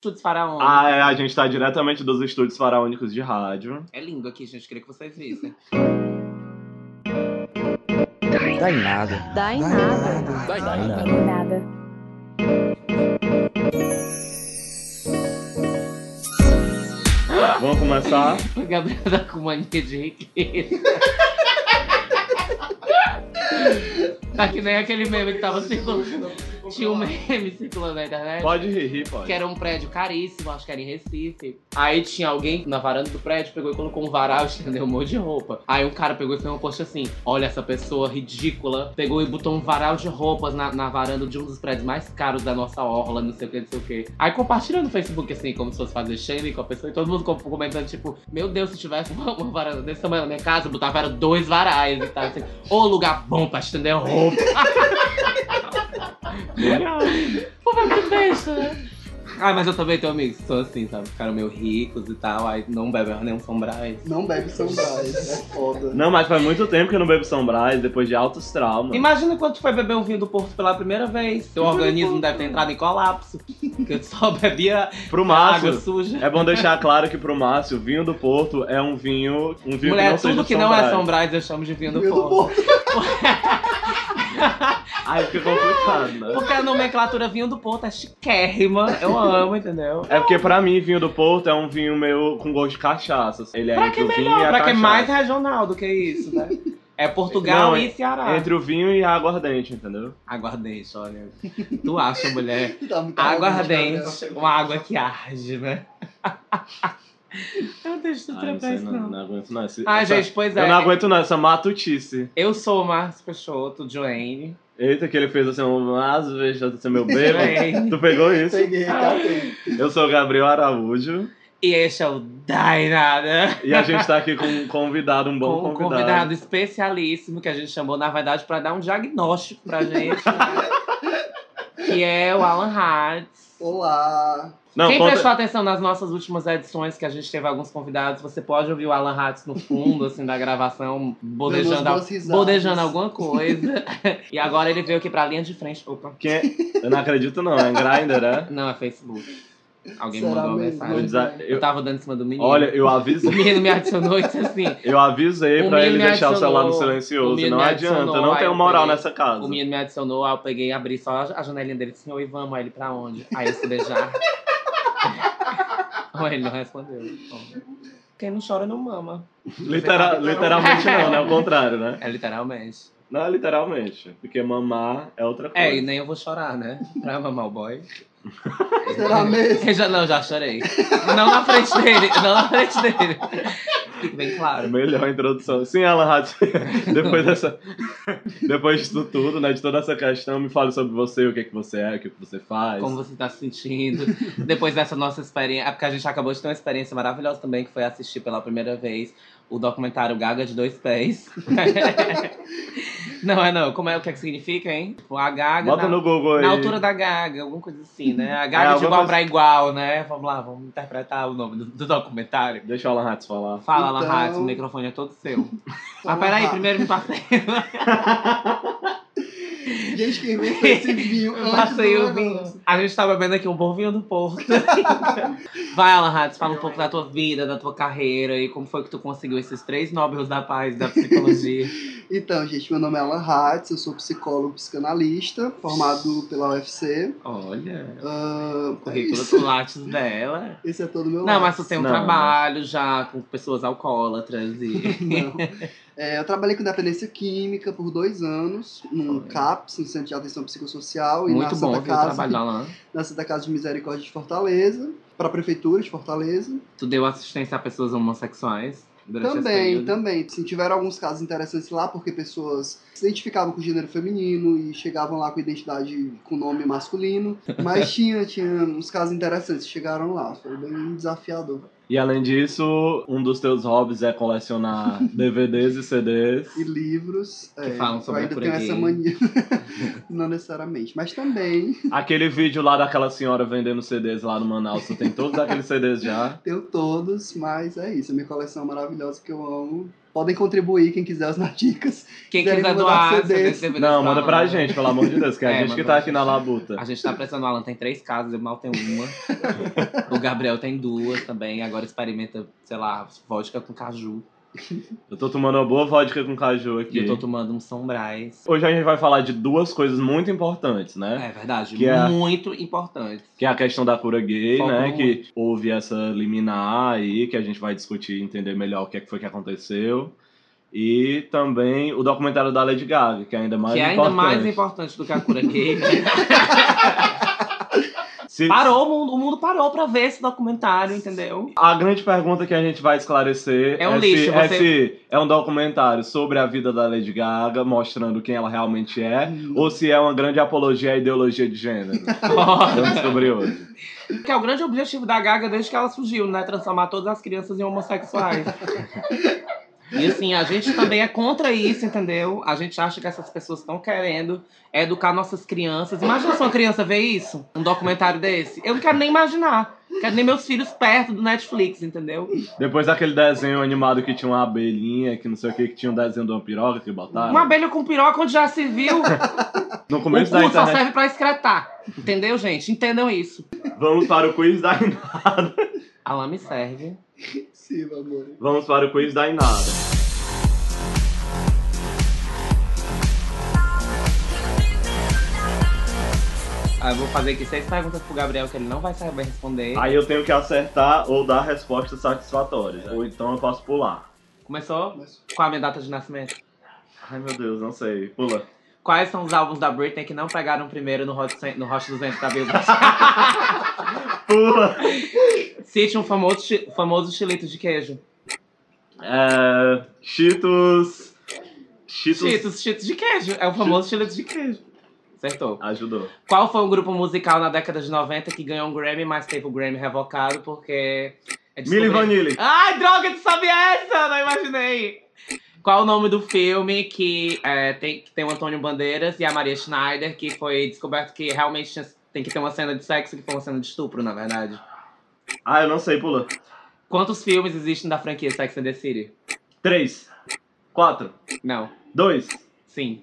Estúdios Faraônicos. Ah, é, a gente tá diretamente dos estúdios faraônicos de rádio. É lindo aqui, gente. Queria que vocês vissem. Dá em nada. Dá em nada. Dá em Dá nada. em nada. Vamos começar? O Gabriel tá com mania de riqueza. tá que nem aquele meme que tava circulando. Tinha um meme circulando na internet. Pode rir, rir, pode. Que era um prédio caríssimo, acho que era em Recife. Aí tinha alguém na varanda do prédio, pegou e colocou um varal, estendeu um monte de roupa. Aí um cara pegou e fez um post assim: Olha essa pessoa ridícula. Pegou e botou um varal de roupas na, na varanda de um dos prédios mais caros da nossa orla, não sei o que, não sei o que. Aí compartilhando no Facebook, assim, como se fosse fazer shaming com a pessoa, e todo mundo com- comentando, tipo, meu Deus, se tivesse uma, uma varanda desse tamanho na minha casa, eu botava era dois varais e tal. Assim, Ô lugar bom pra estender roupa. Pô, vai que besta, né? Ah, mas eu também tenho amigos que são assim, sabe? Ficaram meio ricos e tal, aí não bebem nenhum São Brás. Não bebe São Brás, é foda. Não, mas faz muito tempo que eu não bebo São Brás, depois de altos traumas. Imagina quando tu foi beber um vinho do Porto pela primeira vez. Seu organismo deve ter entrado em colapso. Porque tu só bebia Pro água Márcio, suja. é bom deixar claro que pro Márcio, o vinho do Porto é um vinho. Um vinho que Mulher, não seja tudo que São não é. São Brás eu chamo de vinho do Vinho do Porto. Aí fica complicado, né? Porque a nomenclatura vinho do Porto é chiquérrima. Eu amo, entendeu? É porque pra mim, vinho do Porto é um vinho meio com gosto de cachaça. Ele é Pra entre que o vinho melhor? e a Pra que cachaça. mais regional do que isso, né? É Portugal Não, e Ceará. Entre o vinho e a aguardente, entendeu? Aguardente, olha. Tu acha, mulher? Tá Aguardente, arrogante, uma água que arde, né? Eu deixo tu Ai, trampar não, não, aguento não. Esse- Ai, essa- gente, pois é. Eu não aguento não, essa matutice. Eu sou o Marcos Peixoto, Joanne. Eita, que ele fez assim, um às vezes ser meu bebê. Tu pegou isso? Peguei, catei. Eu sou o Gabriel Araújo E este é o Dainada. e a gente tá aqui com um convidado, um bom Com um convidado. convidado especialíssimo que a gente chamou, na verdade, pra dar um diagnóstico pra gente. né? que é o Alan Hatz. Olá. Não, Quem conta- prestou atenção nas nossas últimas edições, que a gente teve alguns convidados, você pode ouvir o Alan Hatz no fundo, assim, da gravação, bodejando, bodejando alguma coisa. e agora ele veio aqui pra linha de frente. Opa. Quem é? Eu não acredito não, é Grindr, é? Não, é Facebook. Alguém Será mandou uma mesmo? mensagem. Desa- Eu eu- tava dando em cima do menino. Olha, eu O avisei, menino me adicionou e disse assim. eu avisei O pra ele deixar o celular no o silencioso. Não adianta, não eu moral peguei- nessa casa. O menino me adicionou, aí eu peguei e abri só a janelinha dele e disse, oi, vamos, aí ele pra onde? Aí eu se beijar. Ele não respondeu. Quem não chora não mama. Litera- literalmente não, né? Ao contrário, né? É literalmente. Não, literalmente. Porque mamar é outra coisa. É, e nem eu vou chorar, né? Pra mamar o boy. Será mesmo? Eu já, não, já chorei. Não na frente dele, não na frente dele. Fique bem É claro. melhor introdução. Sim, Alan Hatz, depois dessa. Depois disso tudo, né? De toda essa questão, me fale sobre você, o que, é que você é, o que, é que você faz. Como você tá se sentindo. Depois dessa nossa experiência. É porque a gente acabou de ter uma experiência maravilhosa também, que foi assistir pela primeira vez o documentário Gaga de Dois Pés. não, é não. Como é o que, é que significa, hein? Tipo, A Gaga. Bota na, no Google aí. na altura da Gaga, alguma coisa assim, né? A É, Gaga de alguma igual coisa- pra igual, né? Vamos lá, vamos interpretar o nome do, do documentário. Deixa o Alan Hatz falar. Fala, Alan Então- Hatz, o microfone é todo seu. Mas peraí, Rafa. primeiro me passei. Gente, quem inventou esse vinho antes Passei o vinho. A gente tá bebendo aqui um bom vinho do Porto. Vai, Alan Hatz, fala um pouco da tua vida, da tua carreira e como foi que tu conseguiu esses três Nobels da Paz da psicologia. Então, gente, meu nome é Alan Hatz, eu sou psicólogo psicanalista, formado pela UFC. Olha, é currículo do Lattes dela. Esse é todo o meu Não, mas tu tem um Não, trabalho já com pessoas alcoólatras e. Não. É, eu trabalhei com dependência química por dois anos, no Olha. CAPS, no Centro de Atenção Psicossocial, e Muito na bom Santa Casa, trabalho da Alan. na Santa Casa de Misericórdia de Fortaleza, para a Prefeitura de Fortaleza. Tu deu assistência a pessoas homossexuais Também, também. Sim, tiveram alguns casos interessantes lá, porque pessoas se identificavam com o gênero feminino e chegavam lá com identidade com nome masculino. Mas tinha, tinha uns casos interessantes chegaram lá. Foi bem desafiador. E além disso, um dos teus hobbies é colecionar DVDs e CDs. E livros. Que é, falam sobre ainda tenho essa mania. Não necessariamente. Mas também Aquele vídeo lá daquela senhora vendendo CDs lá no Manaus, tu tem todos aqueles CDs já. tenho todos, mas é isso. A minha coleção maravilhosa que eu amo. Podem contribuir quem quiser as dicas. Quem Quiserem quiser doar, CDs. Não, manda pra gente, pelo amor de Deus, que é a gente que tá pra aqui na labuta. A gente tá precisando, o Alan tem três casas, eu mal tenho uma. o Gabriel tem duas também, agora experimenta, sei lá, vodka com caju. Eu tô tomando uma boa vodka com caju E aqui. eu tô tomando um São Brás. Hoje a gente vai falar de duas coisas muito importantes, né? É verdade, Que é- muito importante. Que é a questão da cura gay, Foco né? Que houve essa liminar aí, que a gente vai discutir e entender melhor o que é que foi que aconteceu. E também o documentário da Lady Gaga, que é ainda mais que é importante. ainda mais importante do que a cura gay? Se- Parou, o mundo, o mundo parou pra ver esse documentário, entendeu? A grande pergunta que a gente vai esclarecer É um se, lixo, é você- se é um documentário sobre a vida da Lady Gaga, mostrando quem ela realmente é, ou se é uma grande apologia à ideologia de gênero. Vamos descobrir hoje. que é o grande objetivo da Gaga desde que ela surgiu, né? Transformar todas as crianças em homossexuais. E assim, a gente também é contra isso, entendeu? A gente acha que essas pessoas estão querendo educar nossas crianças. Imagina se uma criança ver isso, um documentário desse. Eu não quero nem imaginar. Quero nem meus filhos perto do Netflix, entendeu? Depois daquele desenho animado que tinha uma abelhinha, que não sei o que, que tinha um desenho de uma piroca que botaram. Uma abelha com piroca onde já se viu. No O começo da cu só internet. serve pra excretar. Entendeu, gente? Entendam isso. Vamos para o quiz da Inada. Alan me serve. Amor. Vamos para o quiz da Inada. Ah, eu vou fazer aqui seis perguntas pro Gabriel que ele não vai saber responder. Aí eu tenho que acertar ou dar respostas satisfatórias. Ou então eu posso pular. Começou? Mas- Qual a minha data de nascimento? Ai meu Deus, não sei. Pula. Quais são os álbuns da Britney que não pegaram primeiro no Hot, 100 no Hot 200 da Billboard? Pula! Cite um famoso, famoso estilito de queijo. É. Cheetos. Cheetos. Cheetos, Cheetos de queijo. É o famoso estilito de queijo. Acertou. Ajudou. Qual foi um grupo musical na década de 90 que ganhou um Grammy, mas teve o Grammy revocado porque... É Milli Vanilli. Ai, droga, tu sabe essa? Não imaginei. Qual o nome do filme que, é, tem, que tem o Antônio Bandeiras e a Maria Schneider, que foi descoberto que realmente tinha- tem que ter uma cena de sexo, que foi uma cena de estupro, na verdade? Ah, eu não sei, pula. Quantos filmes existem da franquia Sex and the City? Três. Quatro. Não. Dois. Sim.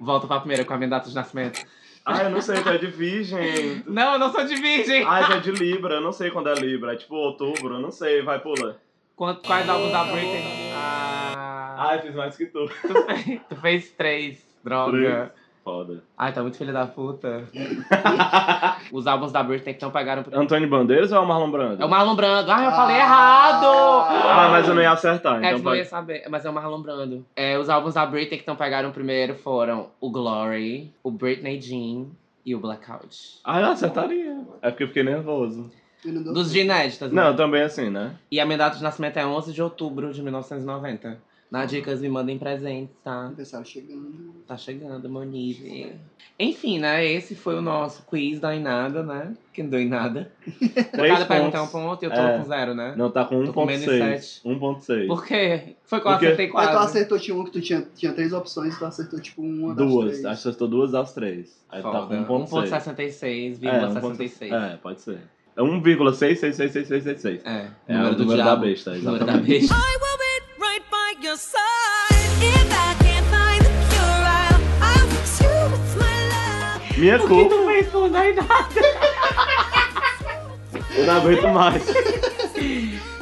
Volta pra primeira com a minha data de nascimento. Ah, eu não sei, tu é de virgem. Não, eu não sou de virgem. Ah, tu é de Libra, eu não sei quando é Libra. É tipo outubro, eu não sei, vai, pula. Quanto, quais álbuns da Britney? Ah, Ah, eu fiz mais que tu. tu, fez, tu fez três. Droga. Foda. Ai, tá muito filho da puta. Os álbuns da Britney que não pagaram. Pro... Antônio Bandeiras ou é o Marlon Brando? É o Marlon Brando. Ai, eu falei Ah. errado! Ah, mas eu não ia acertar, É, então tu não ia saber, mas é o Marlon Brando. É, os álbuns da Britney que não pegaram primeiro foram o Glory, o Britney Jean e o Blackout. Ah, eu acertaria. É porque eu fiquei nervoso. Dos de inéditas, né? Não, também assim, né? E a minha data de nascimento é 11 de outubro de 1990. Na Dicas me mandem presentes, tá? Aniversário chegando. Tá chegando, meu nível. Enfim, né? Esse foi o nosso quiz da Inada, né? Que não deu em nada. Três Cada pergunta é um ponto e eu tô É. com zero, né? Não, tá com Tô com menos de 1.6. sete. 1.6. Por quê? Foi que eu Porque- acertei Mas tu quase. acertou, tinha um que tu tinha, tinha três opções e tu acertou tipo uma das Duas. três. Acertou duas das três. Aí tá Foda. com 1.6. 1.66, É, 1.66. 1.66. É, pode ser. É 1,6666666. É, É número o do número diabo. da besta, Número da exatamente. besta. Minha que culpa. tu não fez nada? Eu não aguento mais.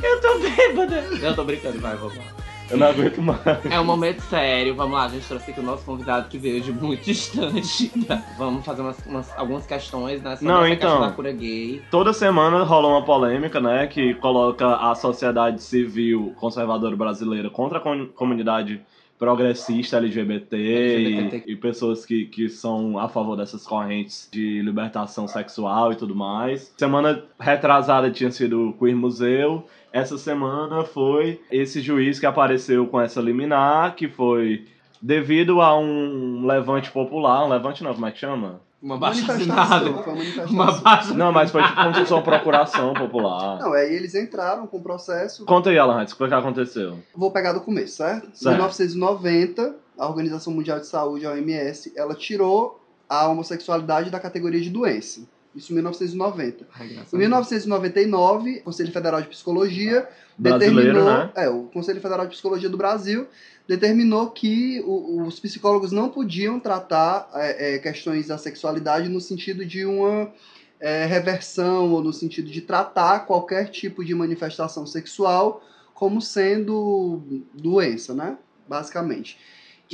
Eu tô bêbada. Eu tô brincando, vai, vamos lá. Eu não aguento mais. É um momento sério, vamos lá, a gente trouxe aqui o nosso convidado que veio de muito distante. Vamos fazer umas, umas- algumas questões, né? Sobre Não, então. da cura gay. Toda semana rola uma polêmica, né? Que coloca a sociedade civil conservadora brasileira contra a com- comunidade progressista LGBT, LGBT. E, e pessoas que, que são a favor dessas correntes de libertação sexual e tudo mais. Semana retrasada tinha sido o Queer Museu. Essa semana foi esse juiz que apareceu com essa liminar, que foi devido a um levante popular. Um levante não, como é que chama? Uma baixa assinada. Foi uma baixa Não, mas foi tipo como se fosse uma procuração popular. Não, aí eles entraram com o processo. Conta aí, Alan, o que que aconteceu? Vou pegar do começo, certo? Em Certo. 1990, a Organização Mundial de Saúde, a OMS, ela tirou a homossexualidade da categoria de doença. Isso em 1990. Ai, Em a Deus. 1999, o Conselho Federal de Psicologia Brasileiro, determinou, né? é, o Conselho Federal de Psicologia do Brasil determinou que o- os psicólogos não podiam tratar é, é, questões da sexualidade no sentido de uma é, reversão ou no sentido de tratar qualquer tipo de manifestação sexual como sendo doença, né? Basicamente.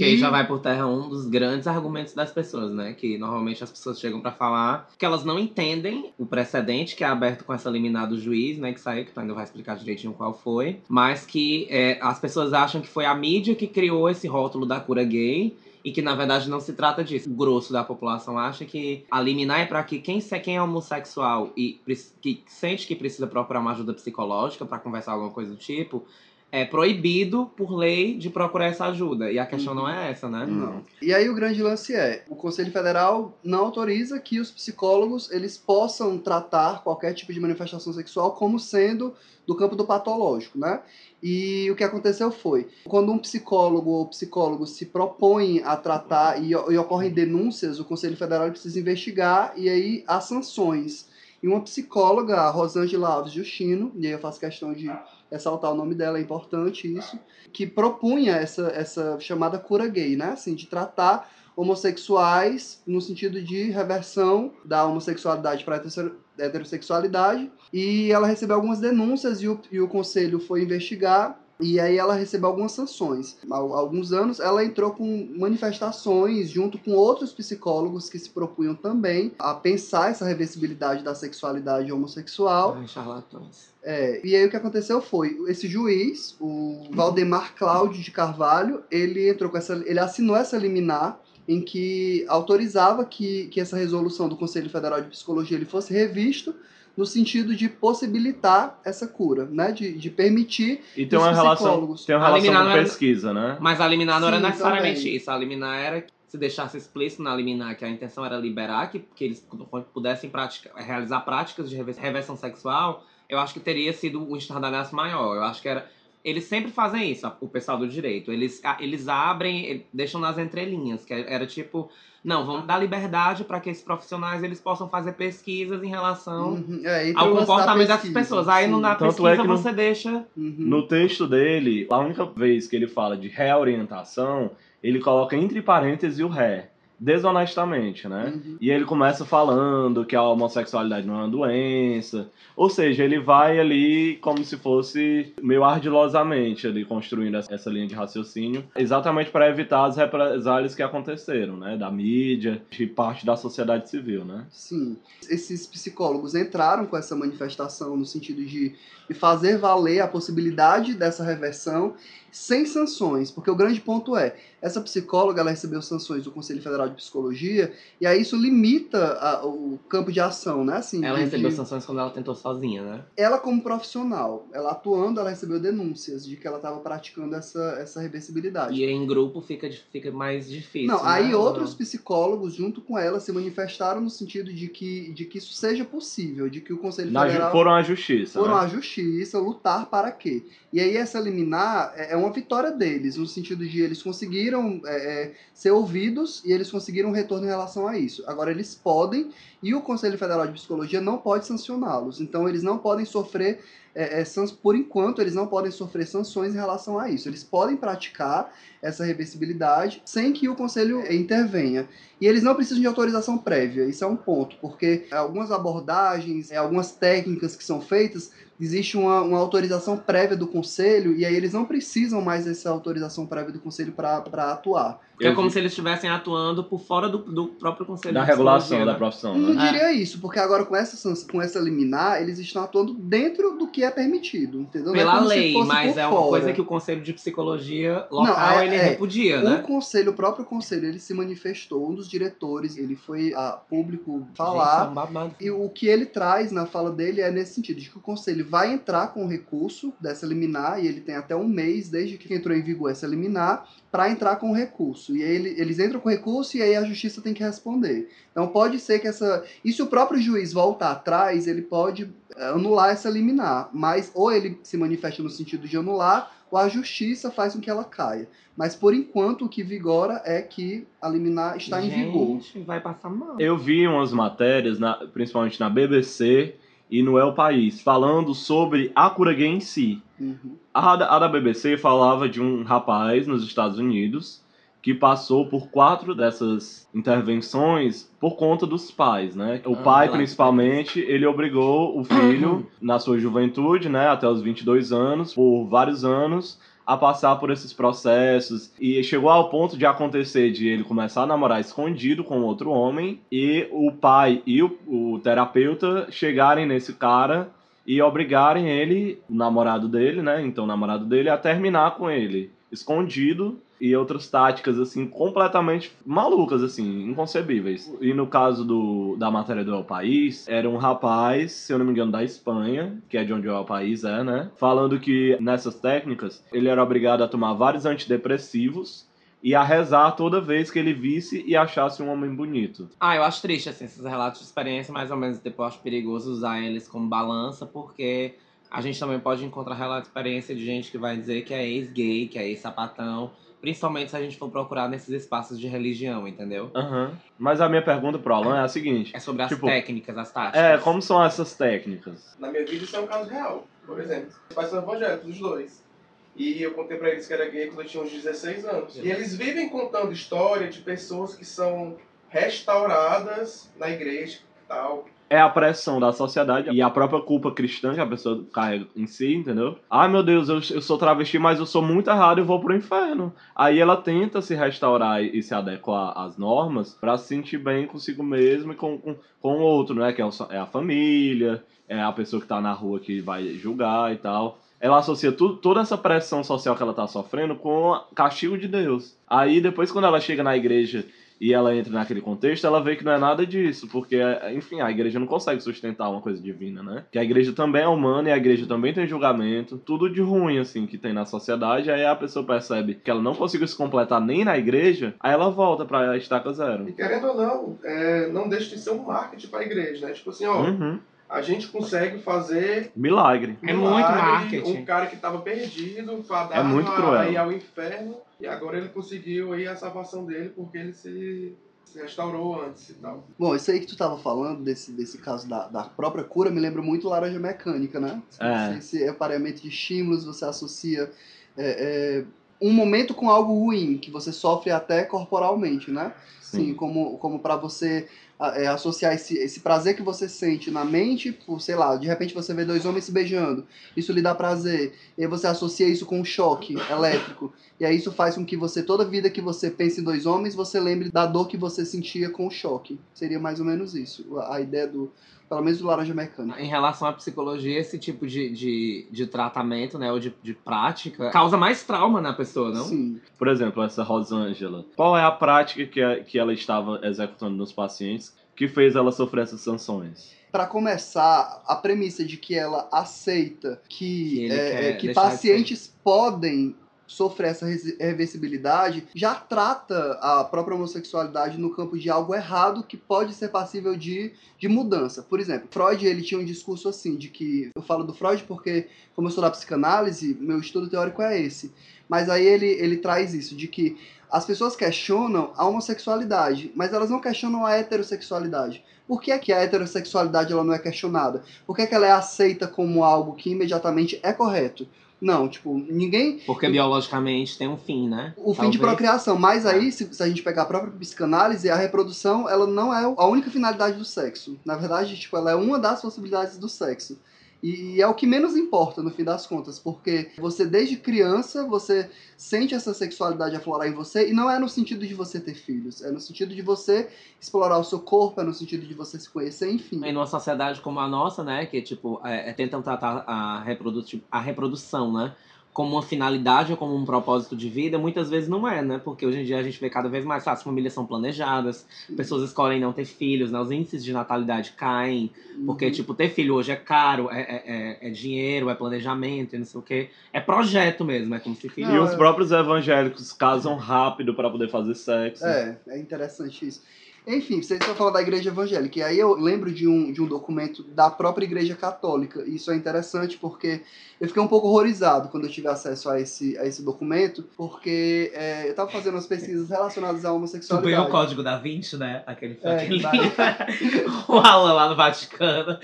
Que aí já vai por terra um dos grandes argumentos das pessoas, né? Que normalmente as pessoas chegam pra falar que elas não entendem o precedente que é aberto com essa liminar do juiz, né? Que saiu, que tu ainda vai explicar direitinho qual foi. Mas que é, as pessoas acham que foi a mídia que criou esse rótulo da cura gay. E que na verdade não se trata disso. O grosso da população acha que a liminar é pra que quem, quem é homossexual e que sente que precisa procurar uma ajuda psicológica pra conversar alguma coisa do tipo, é proibido por lei de procurar essa ajuda. E a questão não é essa, né? Não. E aí o grande lance é, o Conselho Federal não autoriza que os psicólogos eles possam tratar qualquer tipo de manifestação sexual como sendo do campo do patológico, né? E o que aconteceu foi, quando um psicólogo ou psicólogo se propõe a tratar e, e ocorrem denúncias, o Conselho Federal precisa investigar e aí há sanções. E uma psicóloga, a Rosângela Alves Justino, e aí eu faço questão de ressaltar o nome dela, é importante isso, que propunha essa, essa chamada cura gay, né? Assim, de tratar homossexuais no sentido de reversão da homossexualidade para a heterossexualidade. E ela recebeu algumas denúncias e o, e o conselho foi investigar. E aí ela recebeu algumas sanções. Há alguns anos ela entrou com manifestações junto com outros psicólogos que se propunham também a pensar essa reversibilidade da sexualidade homossexual. Ai, charlatões. É, e aí o que aconteceu foi, esse juiz, o Valdemar Cláudio de Carvalho, ele entrou com essa, ele assinou essa liminar em que autorizava que, que essa resolução do Conselho Federal de Psicologia ele fosse revisto no sentido de possibilitar essa cura, né, de, de permitir E tem Os uma relação, tem uma relação com era- pesquisa, né? Mas a liminar não era Sim, necessariamente também. isso. A liminar era que se deixasse explícito na liminar que a intenção era liberar, que, que eles pudessem praticar, realizar práticas de rever- reversão sexual, eu acho que teria sido um estardalhaço maior. Eu acho que era. Eles sempre fazem isso, o pessoal do direito. Eles, eles abrem, deixam nas entrelinhas, que era tipo, não, vamos dar liberdade para que esses profissionais eles possam fazer pesquisas em relação Uhum, é, ao da comportamento dessas pesquisa, pessoas. Aí sim. não na Tanto pesquisa é que não- você deixa. Uhum. No texto dele, a única vez que ele fala de reorientação, ele coloca entre parênteses o ré, desonestamente, né? Uhum. E ele começa falando que a homossexualidade não é uma doença. Ou seja, ele vai ali como se fosse meio ardilosamente ali construindo essa- linha de raciocínio, exatamente para evitar as represálias que aconteceram, né? Da mídia, de parte da sociedade civil, né? Sim. Esses psicólogos entraram com essa manifestação no sentido de fazer valer a possibilidade dessa reversão sem sanções, porque o grande ponto é, essa psicóloga ela recebeu sanções do Conselho Federal de Psicologia e aí isso limita a- o campo de ação, né? Assim, Ela de- recebeu sanções quando ela tentou sozinha, né? ela como profissional, ela atuando, ela recebeu denúncias de que ela estava praticando essa, essa reversibilidade. E em grupo fica, fica mais difícil. Não, né? aí outros psicólogos junto com ela se manifestaram no sentido de que, de que isso seja possível, de que o Conselho Na Federal foram à justiça. foram né? à justiça lutar para quê? E aí essa liminar é é uma vitória deles, no sentido de eles conseguiram é, é, ser ouvidos e eles conseguiram um retorno em relação a isso. Agora eles podem, e o Conselho Federal de Psicologia não pode sancioná-los. Então eles não podem sofrer, é, é, sans- por enquanto, eles não podem sofrer sanções em relação a isso. Eles podem praticar essa reversibilidade sem que o Conselho é, intervenha. E eles não precisam de autorização prévia, isso é um ponto, porque algumas abordagens, é, algumas técnicas que são feitas, existe uma, uma autorização prévia do conselho, e aí eles não precisam mais dessa autorização prévia do conselho para atuar. Porque é como se eles estivessem atuando por fora do, do próprio conselho Da regulação psicologia, da né? profissão, Não né? diria isso, porque agora com essa, com essa liminar, eles estão atuando dentro do que é permitido, entendeu? Não é Pela se lei, mas é uma fora. coisa que o conselho de psicologia local é- ele é. repudia, O né? conselho, o próprio conselho, ele se manifestou, um dos diretores, ele foi a público Gente, é falar, um babado. E o que ele traz na fala dele é nesse sentido, de que o conselho vai entrar com o recurso dessa liminar, e ele tem até um mês, desde que entrou em vigor essa liminar, para entrar com o recurso. E aí ele- eles entram com o recurso e aí a justiça tem que responder. Então pode ser que essa. E se o próprio juiz voltar atrás, ele pode eh, anular essa liminar. Mas ou ele se manifesta no sentido de anular, ou a justiça faz com que ela caia. Mas por enquanto o que vigora é que a liminar está em vigor. Gente, vai passar mal. Eu vi umas matérias, na- principalmente na BBC e no El País, falando sobre a cura gay em si. Uhum. A a da BBC falava de um rapaz nos Estados Unidos que passou por quatro dessas intervenções por conta dos pais, né? O Ah, pai, lá. principalmente, ele obrigou o filho, na sua juventude, né, até os 22 anos, por vários anos, a passar por esses processos e chegou ao ponto de acontecer de ele começar a namorar escondido com outro homem e o pai e o, o terapeuta chegarem nesse cara e obrigarem ele, o namorado dele, né, então o namorado dele, a terminar com ele, escondido e outras táticas assim completamente malucas assim, inconcebíveis. E no caso do, da matéria do El País, era um rapaz, se eu não me engano, da Espanha, que é de onde o El País é, né? Falando que nessas técnicas ele era obrigado a tomar vários antidepressivos e a rezar toda vez que ele visse e achasse um homem bonito. Ah, eu acho triste, assim, esses relatos de experiência, mais ou menos, depois acho perigoso usar eles como balança, porque a gente também pode encontrar relatos de experiência de gente que vai dizer que é ex-gay, que é ex-sapatão, principalmente se a gente for procurar nesses espaços de religião, entendeu? Aham. Mas a minha pergunta pro Alan é a seguinte: É sobre as Tipo, técnicas, as táticas. é, como são essas técnicas? Na minha vida isso é um caso real. Por exemplo, pais são evangélicos, os dois. E eu contei pra eles que era gay quando eu tinha uns 16 anos. E eles vivem contando história de pessoas que são restauradas na igreja e tal. é a pressão da sociedade e a própria culpa cristã que a pessoa carrega em si, entendeu? Ai meu Deus, eu, eu sou travesti, mas eu sou muito errado e vou pro inferno. Aí ela tenta se restaurar e se adequar às normas pra se sentir bem consigo mesmo e com, com, com o outro, né? Que é, o é a família, é a pessoa que tá na rua que vai julgar e tal. Ela associa tudo, toda essa pressão social que ela tá sofrendo com o castigo de Deus. Aí depois, quando ela chega na igreja e ela entra naquele contexto, ela vê que não é nada disso, porque, enfim, a igreja não consegue sustentar uma coisa divina, né? Que a igreja também é humana e a igreja também tem julgamento, tudo de ruim, assim, que tem na sociedade, aí a pessoa percebe que ela não conseguiu se completar nem na igreja, aí ela volta pra estaca E zero. querendo ou não, é, não deixa de ser um marketing pra igreja, né? Tipo assim, ó, Uhum. A gente consegue fazer Milagre. É muito milagre, marketing. Um cara que tava perdido, fadado É muito cruel. a ir ao inferno, e agora ele conseguiu aí a salvação dele porque ele se, se restaurou antes e tal. Bom, isso aí que tu tava falando, desse, desse caso da, da própria cura, me lembra muito laranja mecânica, né? É. Esse, aparelhamento de estímulos, você associa é, é, um momento com algo ruim, que você sofre até corporalmente, né? Sim, como, como para você é, associar esse, esse prazer que você sente na mente, por, sei lá, de repente você vê dois homens se beijando, isso lhe dá prazer, e aí você associa isso com um choque elétrico, e aí isso faz com que você, toda vida que você pense em dois homens, você lembre da dor que você sentia com o choque. Seria mais ou menos isso, a, a ideia do, pelo menos do laranja mecânica. Em relação à psicologia, esse tipo de, de, de tratamento, né, ou de, de prática, causa mais trauma na pessoa, não? Sim. Por exemplo, essa Rosângela. Qual é a prática que, a- que ela estava executando nos pacientes que fez ela sofrer essas sanções? Para começar, a premissa de que ela aceita Que que, é, quer é, que pacientes podem sofrer essa reversibilidade, já trata a própria homossexualidade no campo de algo errado que pode ser passível de, de mudança. Por exemplo, Freud ele tinha um discurso assim, de que eu falo do Freud porque, como eu sou da psicanálise, meu estudo teórico é esse. Mas aí ele, ele traz isso, de que as pessoas questionam a homossexualidade, mas elas não questionam a heterossexualidade. Por que, é que a heterossexualidade ela não é questionada? Por que, é que ela é aceita como algo que imediatamente é correto? Não, tipo, ninguém. Porque biologicamente tem um fim, né? O fim de Talvez. procriação. Mas aí, se, se a gente pegar a própria psicanálise, a reprodução, ela não é a única finalidade do sexo. Na verdade, tipo, ela é uma das possibilidades do sexo. E é o que menos importa no fim das contas, porque você desde criança você sente essa sexualidade aflorar em você e não é no sentido de você ter filhos, é no sentido de você explorar o seu corpo, é no sentido de você se conhecer, enfim. Em numa sociedade como a nossa, né, que tipo, é, é, tentam tratar a, reprodu a reprodução, né, como uma finalidade ou como um propósito de vida, muitas vezes não é, né? Porque hoje em dia a gente vê cada vez mais, ah, as famílias são planejadas, pessoas escolhem não ter filhos, né? Os índices de natalidade caem, porque, Uhum. tipo, ter filho hoje é caro, é, é, é- é dinheiro, é planejamento, e não sei o quê. É projeto mesmo, é como se filho... E os próprios evangélicos casam rápido pra poder fazer sexo. É, é interessante isso. Enfim, vocês estão falando da igreja evangélica. E aí eu lembro de um, de um documento da própria igreja católica. E isso é interessante porque eu fiquei um pouco horrorizado quando eu tive acesso a esse, a esse documento, porque é, eu estava fazendo umas pesquisas relacionadas à Tu homossexualidade. ganhou o código da Vinci, né? Aquele, É, aquele o Alan lá no Vaticano.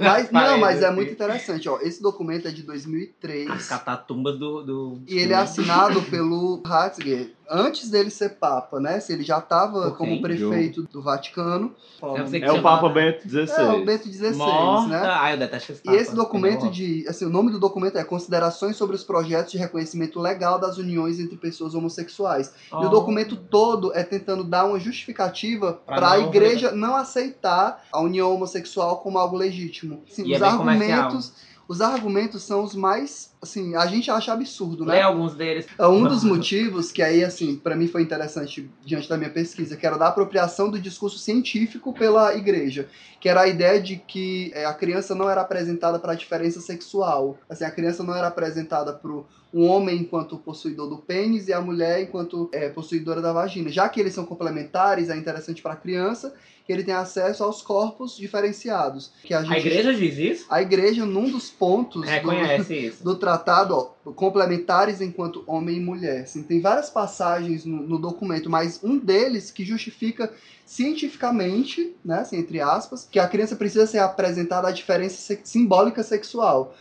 Mas, não, mas é Parece. muito interessante. Ó, esse documento é de 2003. As catatumbas do... do... E ele é assinado pelo Ratzinger antes dele ser Papa, né? Se ele já estava Por como prefeito do Vaticano. É o tinha Papa Bento XVI. É, o Bento XVI, Morta. né? Ah, eu detesto esse E Papa. esse documento de. Assim, o nome do documento é Considerações sobre os projetos de reconhecimento legal das uniões entre pessoas homossexuais. E o Oh. documento todo é tentando dar uma justificativa para a igreja não aceitar a união homossexual como algo legítimo. Assim, E é os bem argumentos. Os argumentos são os mais, assim, a gente acha absurdo, Lê né? alguns deles. É um dos motivos que aí, assim, para mim foi interessante diante da minha pesquisa, que era da apropriação do discurso científico pela igreja, que era a ideia de que é, a criança não era apresentada para a diferença sexual. Assim, a criança não era apresentada para um homem enquanto possuidor do pênis e a mulher enquanto é, possuidora da vagina. Já que eles são complementares, é interessante para a criança que ele tenha acesso aos corpos diferenciados. Que a, gente, A igreja diz isso? A igreja, num dos pontos do- Reconhece isso. do tratado, ó, complementares enquanto homem e mulher. Assim, tem várias passagens no, no documento, mas um deles que justifica cientificamente, né, assim, entre aspas, que a criança precisa ser apresentada a diferença simbólica sexual.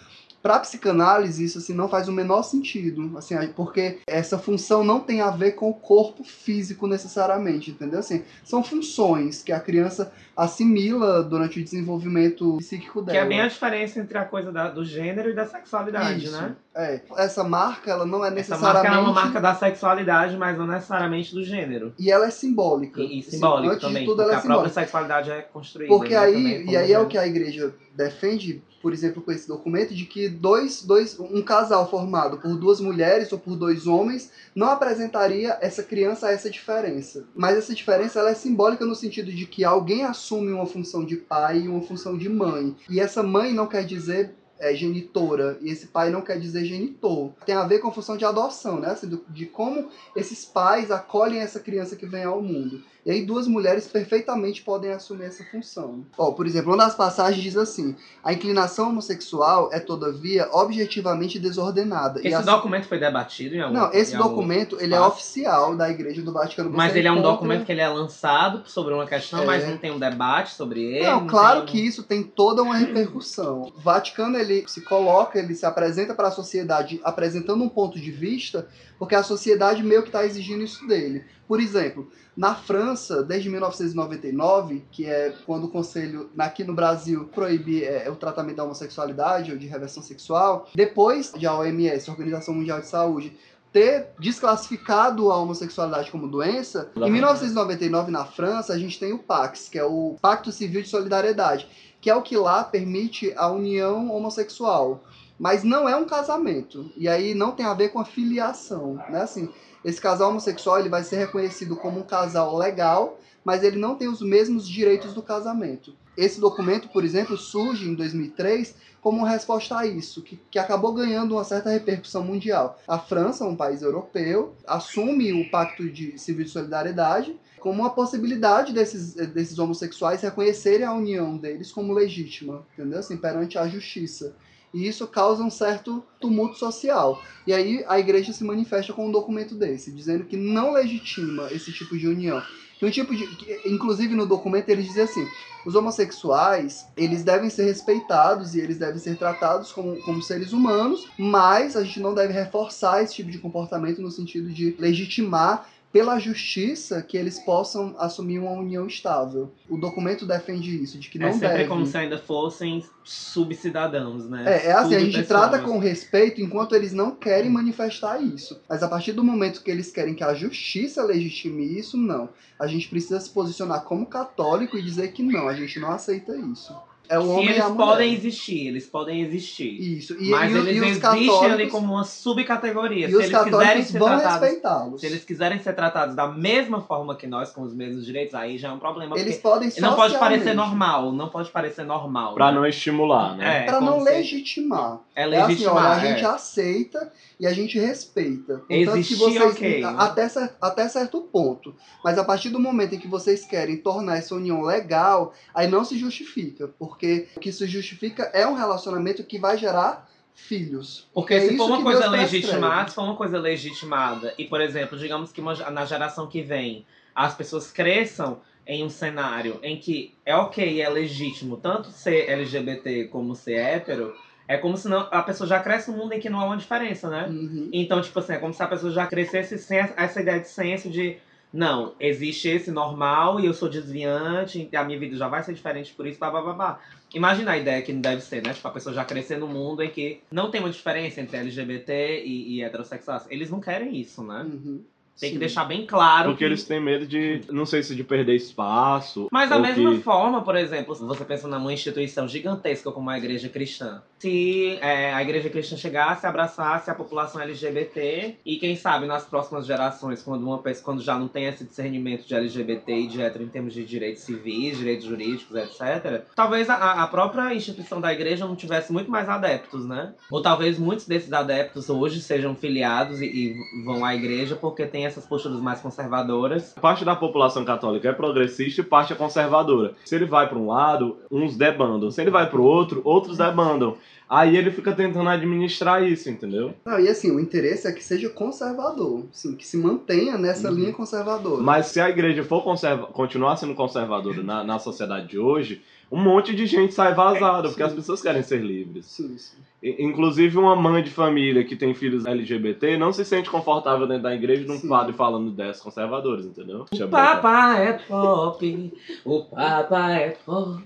Para psicanálise, isso assim, não faz o menor sentido, assim, porque essa função não tem a ver com o corpo físico necessariamente, entendeu? Assim, são funções que a criança assimila durante o desenvolvimento psíquico Que dela. é bem a diferença entre a coisa da- do gênero e da sexualidade, Isso, né? É. Essa marca, ela não é Essa necessariamente... marca é uma marca da sexualidade, mas não necessariamente do gênero. E ela é simbólica. E, e simbólica antes também, de tudo, porque ela é a própria simbólica. sexualidade é construída. Porque né, aí, também, e aí é o que a igreja defende, por exemplo, com esse documento, de que dois, dois, um casal formado por duas mulheres ou por dois homens não apresentaria essa criança essa diferença. Mas essa diferença ela é simbólica no sentido de que alguém assume uma função de pai e uma função de mãe. E essa mãe não quer dizer é, genitora e esse pai não quer dizer genitor. Tem a ver com a função de adoção, né? Assim, de como esses pais acolhem essa criança que vem ao mundo. E aí duas mulheres perfeitamente podem assumir essa função. Ó, por exemplo, uma das passagens diz assim: a inclinação homossexual é todavia objetivamente desordenada. e Esse documento foi debatido em algum Não, esse documento ele é espaço? oficial da Igreja do Vaticano. Você Mas ele é um encontra- documento que ele é lançado sobre uma questão, É. mas não tem um debate sobre ele. Não, claro que tem... isso tem toda uma repercussão. O Vaticano ele se coloca, ele se apresenta para a sociedade apresentando um ponto de vista, porque a sociedade meio que está exigindo isso dele. Por exemplo, na França, desde 1999, que é quando o Conselho, aqui no Brasil, proíbe é, o tratamento da homossexualidade ou de reversão sexual, depois de a OMS, Organização Mundial de Saúde, ter desclassificado a homossexualidade como doença, em 1999 na França a gente tem o PAX, que é o Pacto Civil de Solidariedade, que é o que lá permite a união homossexual, mas não é um casamento. E aí não tem a ver com a filiação, né? Assim, esse casal homossexual ele vai ser reconhecido como um casal legal, mas ele não tem os mesmos direitos do casamento. Esse documento, por exemplo, surge em 2003 como resposta a isso, que, que acabou ganhando uma certa repercussão mundial. A França, um país europeu, assume o Pacto de Civil de Solidariedade como uma possibilidade desses, desses homossexuais reconhecerem a união deles como legítima, entendeu? Assim, perante a justiça. E isso causa um certo tumulto social. E aí a igreja se manifesta com um documento desse, dizendo que não legitima esse tipo de união. Que um tipo de, que, inclusive no documento eles dizem assim: os homossexuais eles devem ser respeitados e eles devem ser tratados como, como seres humanos, mas a gente não deve reforçar esse tipo de comportamento no sentido de legitimar pela justiça que eles possam assumir uma união estável. O documento defende isso, de que não é sempre deve. como se ainda fossem subcidadãos, né? É, é assim, a gente Subpessoas. trata com respeito enquanto eles não querem manifestar isso. Mas a partir do momento que eles querem que a justiça legitime isso, não. A gente precisa se posicionar como católico e dizer que não, a gente não aceita isso. É o homem e eles podem existir, eles podem existir. Isso. E, mas e, eles e os existem ali como uma subcategoria. e Se os eles quiserem ser vão tratados. respeitá-los. Se eles quiserem ser tratados da mesma forma que nós, com os mesmos direitos, aí já é um problema. Eles podem não pode parecer normal, não pode parecer normal. Pra né? não estimular, né? É, Pra não como se- legitimar. É É assim, olha, legitimar. a gente é. aceita e a gente respeita. Contanto que Existir, vocês, ok, até, até certo ponto. Mas a partir do momento em que vocês querem tornar essa união legal, aí não se justifica. Porque o que se justifica é um relacionamento que vai gerar filhos. Porque É se for uma coisa Deus legitimada, se for uma coisa legitimada, e por exemplo, digamos que uma- na geração que vem as pessoas cresçam em um cenário em que é ok, é legítimo tanto ser LGBT como ser hétero, é como se não, a pessoa já cresce num mundo em que não há uma diferença, né? Uhum. Então, tipo assim, é como se a pessoa já crescesse sem essa ideia de senso de não, existe esse normal e eu sou desviante, e a minha vida já vai ser diferente por isso, blá blá blá blá. Imagina a ideia que não deve ser, né? Tipo, a pessoa já crescer num mundo em que não tem uma diferença entre LGBT e, e heterossexuais. Eles não querem isso, né? Uhum. Tem que Sim. deixar bem claro. Porque que- eles têm medo de, não sei se de perder espaço. Mas da mesma que- forma, por exemplo, se você pensa numa instituição gigantesca como a igreja cristã, se é, a igreja cristã chegasse, abraçasse a população LGBT e quem sabe nas próximas gerações, quando uma pessoa, quando já não tem esse discernimento de LGBT e de hétero em termos de direitos civis, direitos jurídicos, etc., talvez a, a própria instituição da igreja não tivesse muito mais adeptos, né? Ou talvez muitos desses adeptos hoje sejam filiados e, e vão à igreja porque tem essas posturas mais conservadoras. Parte da população católica é progressista e parte é conservadora. Se ele vai para um lado, uns debandam. Se ele vai para o outro, outros debandam. Aí ele fica tentando administrar isso, entendeu? Não, e assim, o interesse é que seja conservador, assim, que se mantenha nessa Uhum. linha conservadora. Mas se a igreja for conserva continuar sendo conservadora na, na sociedade de hoje, um monte de gente sai vazada, porque Sim. as pessoas querem ser livres. Sim, sim. Inclusive, uma mãe de família que tem filhos LGBT não se sente confortável dentro da igreja de um Sim. padre falando ideias conservadoras, entendeu? O botar. Papa é pop, o Papa é pop,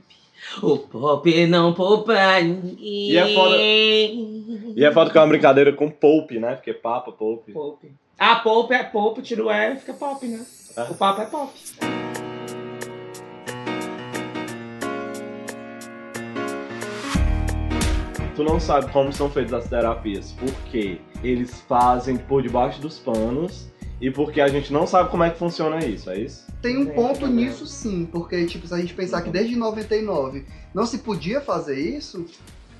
o pop não poupa ninguém. E é foda- E é foda que é uma brincadeira com Pope, né? Porque Papa, Pope. Pop. Ah, pop é pop, tira o E e fica pop, né? É. O Papa é pop. Tu não sabe como são feitas as terapias, porque eles fazem por debaixo dos panos e porque a gente não sabe como é que funciona isso, é isso? Tem um Sim, ponto é nisso sim, porque tipo, se a gente pensar que desde 99 não se podia fazer isso,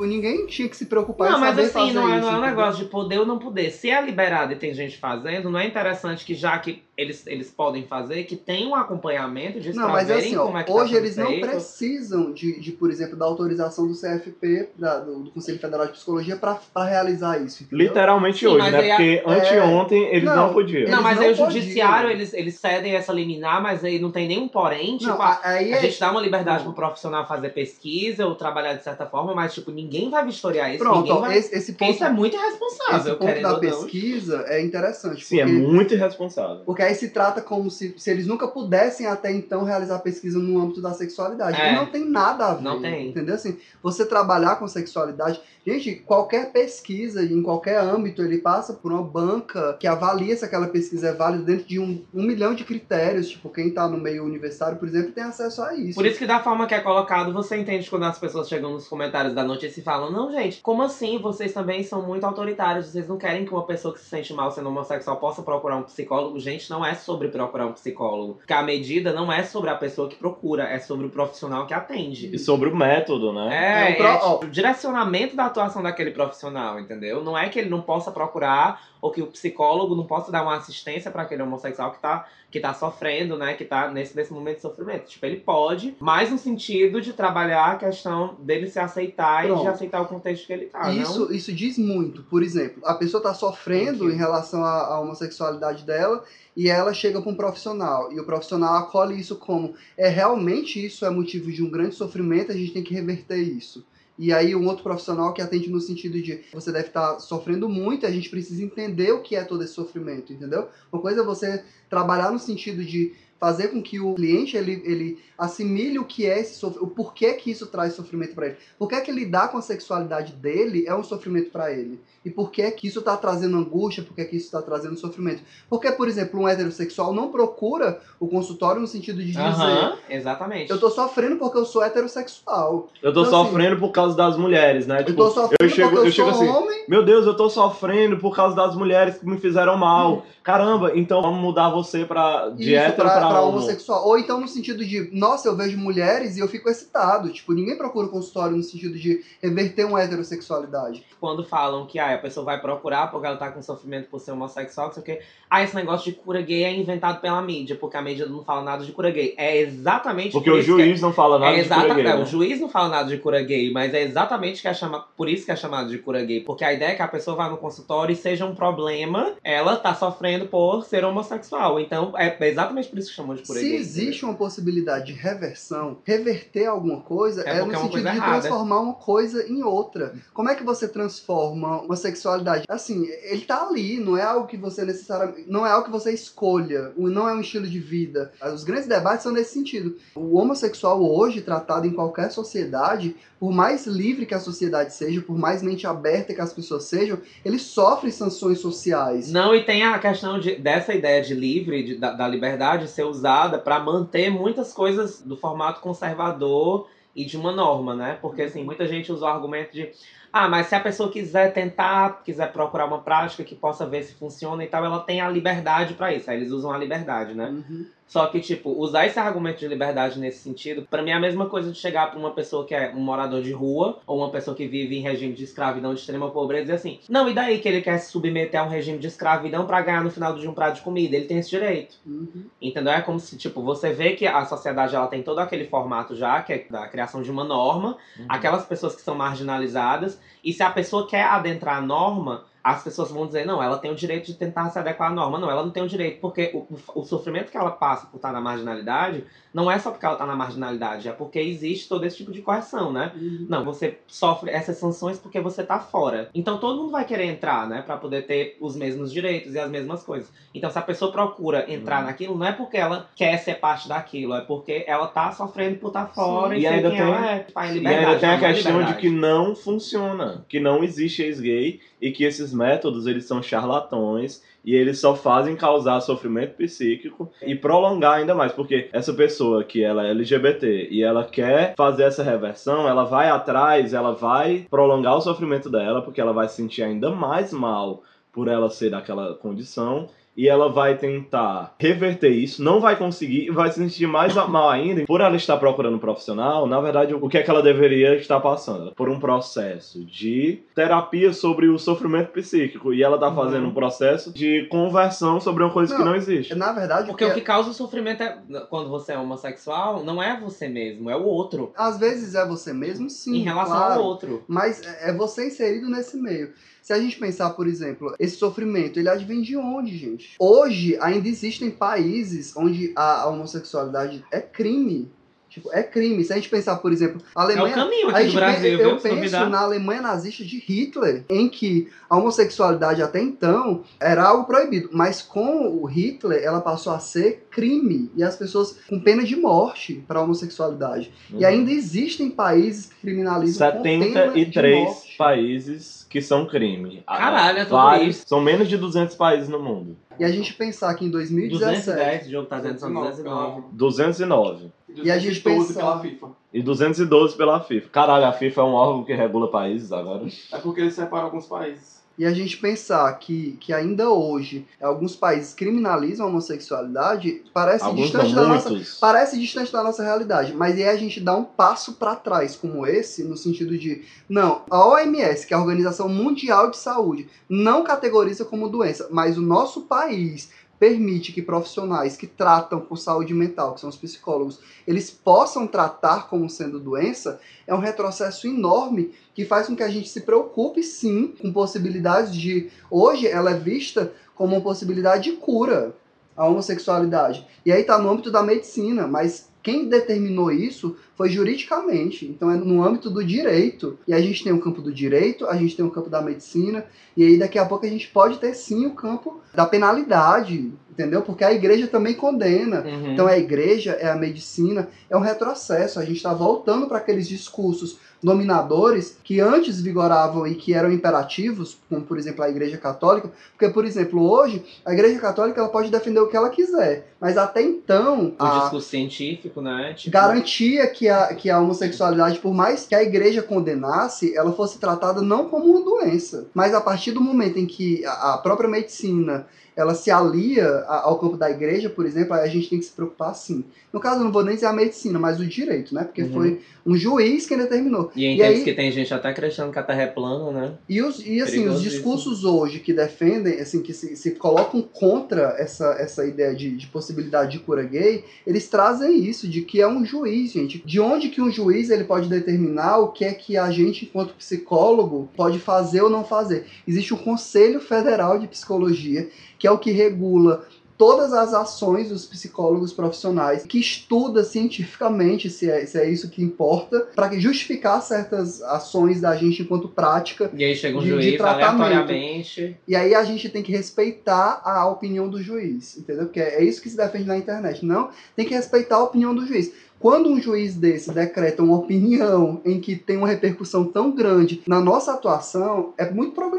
ninguém tinha que se preocupar Não, em mas assim, não é, isso. não é um negócio de poder ou não poder. Se é liberado e tem gente fazendo, não é interessante que já que eles, eles podem fazer, que tem um acompanhamento de Não, mas é assim, ó, como é que hoje tá eles sendo não feito. precisam de, de, por exemplo, da autorização do CFP, da- do, do Conselho Federal de Psicologia, pra pra realizar isso. entendeu? Literalmente Sim, hoje, né? aí a- Porque anteontem eles não, Não, podiam. Eles Não, mas não aí o judiciário, eles, eles cedem essa liminar, mas aí não tem nenhum porém. Tipo, Não, a, aí a é- gente dá uma liberdade pro profissional fazer pesquisa ou trabalhar de certa forma, mas, tipo, ninguém vai vistoriar isso. Pronto, ninguém ó, vai... esse, esse ponto, isso é muito esse irresponsável, ponto querendo da pesquisa é interessante. Sim, é porque, muito irresponsável. porque aí se trata como se, se eles nunca pudessem até então realizar pesquisa no âmbito da sexualidade. É. E não tem nada a ver. Não tem. Entendeu? Assim, você trabalhar com sexualidade. Gente, qualquer pesquisa, em qualquer âmbito, ele passa por uma banca que avalia se aquela pesquisa é válida dentro de um, um milhão de critérios. Tipo, quem tá no meio universitário, por exemplo, tem acesso a isso. Por isso que da forma que é colocado, você entende quando as pessoas chegam nos comentários da notícia e falam, não, gente, como assim? Vocês também são muito autoritários, vocês não querem que uma pessoa que se sente mal sendo homossexual possa procurar um psicólogo. Gente, não é sobre procurar um psicólogo. Porque a medida não é sobre a pessoa que procura, é sobre o profissional que atende. E sobre o método, né? É, É, o pro- é, o direcionamento da atuação daquele profissional, entendeu? Não é que ele não possa procurar ou que o psicólogo não possa dar uma assistência para aquele homossexual que tá, que tá sofrendo, né? Que tá nesse, nesse momento de sofrimento. Tipo, ele pode, mas no sentido de trabalhar a questão dele se aceitar e Pronto. de aceitar o contexto que ele tá. isso, isso diz muito. Por exemplo, a pessoa tá sofrendo em relação à, à homossexualidade dela e ela chega para um profissional e o profissional acolhe isso como é realmente isso é motivo de um grande sofrimento, a gente tem que reverter isso. E aí um outro profissional que atende no sentido de você deve estar sofrendo muito, a gente precisa entender o que é todo esse sofrimento, entendeu? Uma coisa é você trabalhar no sentido de fazer com que o cliente ele, ele assimile o que é esse sofrimento, o porquê que isso traz sofrimento para ele. Por que que lidar com a sexualidade dele é um sofrimento para ele? E por que que isso está trazendo angústia? Por que que isso está trazendo sofrimento? Porque, por exemplo, um heterossexual não procura o consultório no sentido de dizer Aham, exatamente. eu tô sofrendo porque eu sou heterossexual. Eu tô Então, assim, sofrendo por causa das mulheres, né? Eu Tipo, tô sofrendo eu chego, porque eu, eu chego assim, homem. meu Deus, eu tô sofrendo por causa das mulheres que me fizeram mal. Caramba, então vamos mudar você pra, de Isso, hétero pra, pra, homossexual. Ou então no sentido de, nossa, eu vejo mulheres e eu fico excitado. Tipo, ninguém procura o consultório no sentido de reverter uma heterossexualidade. Quando falam que ah, a pessoa vai procurar porque ela tá com sofrimento por ser homossexual, não sei o quê. Ah, esse negócio de cura gay é inventado pela mídia, porque a mídia não fala nada de cura gay. É exatamente Porque por o isso que é- juiz não fala nada é de cura gay, né? O juiz não fala nada de cura gay, mas é exatamente que é chama, por isso que é chamado de cura gay. Porque a ideia é que a pessoa vá no consultório e seja um problema, ela tá sofrendo por ser homossexual. Então é exatamente por isso que chamam de cura Se existe uma possibilidade de reversão, reverter alguma coisa É é, no é sentido de errada. transformar uma coisa em outra. Como é que você transforma uma sexualidade? Assim, ele tá ali, não é algo que você necessariamente. Não é algo que você escolha, não é um estilo de vida. Os grandes debates são nesse sentido. O homossexual hoje, tratado em qualquer sociedade, por mais livre que a sociedade seja, por mais mente aberta que as pessoas sejam, ele sofre sanções sociais. Não, e tem a questão de, dessa ideia de livre, de- da, da liberdade ser usada para manter muitas coisas do formato conservador e de uma norma, né? Porque assim, muita gente usa o argumento de ah, mas se a pessoa quiser tentar, quiser procurar uma prática que possa ver se funciona e tal, ela tem a liberdade para isso. Aí eles usam a liberdade, né? Uhum. Só que, tipo, usar esse argumento de liberdade nesse sentido, pra mim é a mesma coisa de chegar pra uma pessoa que é um morador de rua, ou uma pessoa que vive em regime de escravidão de extrema pobreza, e dizer assim: não, e daí que ele quer se submeter a um regime de escravidão pra ganhar no final de um prato de comida? Ele tem esse direito. Uhum. Entendeu? É como se, tipo, você vê que a sociedade ela tem todo aquele formato já, que é da criação de uma norma, aquelas pessoas que são marginalizadas, e se a pessoa quer adentrar a norma, as pessoas vão dizer, não, ela tem o direito de tentar se adequar à norma. Não, ela não tem o direito, porque o, o, sofrimento que ela passa por estar na marginalidade, não é só porque ela está na marginalidade, é porque existe todo esse tipo de correção, né? Uhum. Não, você sofre essas sanções porque você tá fora. Então todo mundo vai querer entrar, né? Pra poder ter os mesmos direitos e as mesmas coisas. Então se a pessoa procura entrar Uhum. naquilo, não é porque ela quer ser parte daquilo, é porque ela tá sofrendo por estar fora Sim. e, E ainda tem- é. Tá em E ainda tem a é questão de liberdade. que não funciona, que não existe ex-gay e que esses métodos eles são charlatões e eles só fazem causar sofrimento psíquico e prolongar ainda mais, porque essa pessoa que ela é LGBT e ela quer fazer essa reversão, ela vai atrás, ela vai prolongar o sofrimento dela, porque ela vai se sentir ainda mais mal por ela ser daquela condição. E ela vai tentar reverter isso, não vai conseguir e vai se sentir mais mal ainda. Por ela estar procurando um profissional, na verdade, o que é que ela deveria estar passando? Por um processo de terapia sobre o sofrimento psíquico. E ela tá fazendo um processo de conversão sobre uma coisa que Não, não existe. Na verdade, Porque o que causa o sofrimento é, quando você é homossexual, não é você mesmo, é o outro. às vezes é você mesmo, sim. em relação claro. ao outro. Mas é é você inserido nesse meio. Se a gente pensar, por exemplo, esse sofrimento, ele advém de onde, gente? Hoje ainda existem países onde a a homossexualidade é crime. Tipo, é crime. Se a gente pensar, por exemplo, a É o Alemanha. caminho a aqui do gente Brasil, eu Se penso duvidar. na Alemanha nazista de Hitler, em que a homossexualidade até então era algo proibido, mas com o Hitler ela passou a ser crime e as pessoas com pena de morte para a homossexualidade. Uhum. E ainda existem países que criminalizam com pena de 73 morte. países que são crime. Caralho, é tudo Vários, isso. São menos de 200 países no mundo. E a gente pensar que em 2017 210, o jogo tá dizendo que são 209. 209. E a gente 2012 pensa- pela FIFA. E 212 pela FIFA. Caralho, a FIFA é um órgão que regula países agora. É porque eles separam alguns países. E a gente pensar que, que ainda hoje alguns países criminalizam a homossexualidade, parece Alguns distante da nossa parece distante da nossa realidade, mas aí a gente dá um passo para trás como esse, no sentido de, não, a OMS, que é a Organização Mundial de Saúde, não categoriza como doença, mas o nosso país permite que profissionais que tratam por saúde mental, que são os psicólogos, eles possam tratar como sendo doença, é um retrocesso enorme que faz com que a gente se preocupe sim com possibilidades de hoje ela é vista como uma possibilidade de cura a homossexualidade. E aí tá no âmbito da medicina, mas quem determinou isso foi juridicamente. Então é no âmbito do direito. E a gente tem o campo do direito, a gente tem o campo da medicina, e aí daqui a pouco a gente pode ter sim o campo da penalidade, entendeu? Porque a igreja também condena. Uhum. Então a igreja, é a medicina, é um retrocesso. A gente está voltando para aqueles discursos dominadores que antes vigoravam e que eram imperativos, como por exemplo a Igreja Católica, porque por exemplo hoje a Igreja Católica ela pode defender o que ela quiser, mas até então o a discurso científico, né? Tipo, garantia que a, que a homossexualidade, por mais que a Igreja condenasse, ela fosse tratada não como uma doença, mas a partir do momento em que a, a própria medicina ela se alia ao campo da igreja, por exemplo, aí a gente tem que se preocupar sim. No caso, não vou nem dizer a medicina, mas o direito, né? Porque Uhum. foi um juiz quem determinou. E em E tempos aí- que tem gente até acreditando que a Terra é plana, né? E, os, e assim, Perigoso os discursos hoje que defendem, assim, que se, se colocam contra essa, essa ideia de, de possibilidade de cura gay, eles trazem isso, de que é um juiz, gente. De onde que um juiz ele pode determinar o que é que a gente, enquanto psicólogo, pode fazer ou não fazer. Existe o Conselho Federal de Psicologia, que é o que regula todas as ações dos psicólogos profissionais, que estuda cientificamente se é, se é isso que importa, para justificar certas ações da gente enquanto prática E aí chega um De- de juiz tratamento. aleatoriamente. e aí a gente tem que respeitar a opinião do juiz, entendeu? Porque é isso que se defende na internet. Não, tem que respeitar a opinião do juiz. Quando um juiz desse decreta uma opinião em que tem uma repercussão tão grande na nossa atuação, é muito problemático.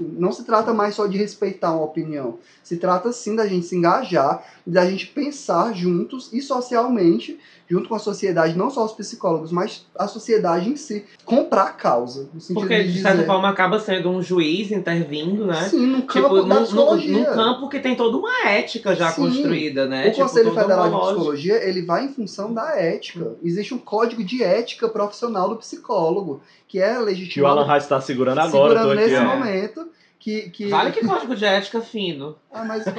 Não se trata mais só de respeitar uma opinião. Se trata sim da gente se engajar, da gente pensar juntos e socialmente, junto com a sociedade, não só os psicólogos, mas a sociedade em si, comprar a causa. No sentido Porque, de de certa dizer, forma, acaba sendo um juiz intervindo, né? Sim, no campo Tipo, da num, num, psicologia. num campo que tem toda uma ética já Sim. construída, né? O Tipo, Conselho Federal de. Psicologia, ele vai em função da ética. Existe um código de ética profissional do psicólogo, que é Que o legitimado Alan Rice tá segurando agora, segurando aqui, nesse ó. Que, que... Vale que código de ética fino. Ah, mas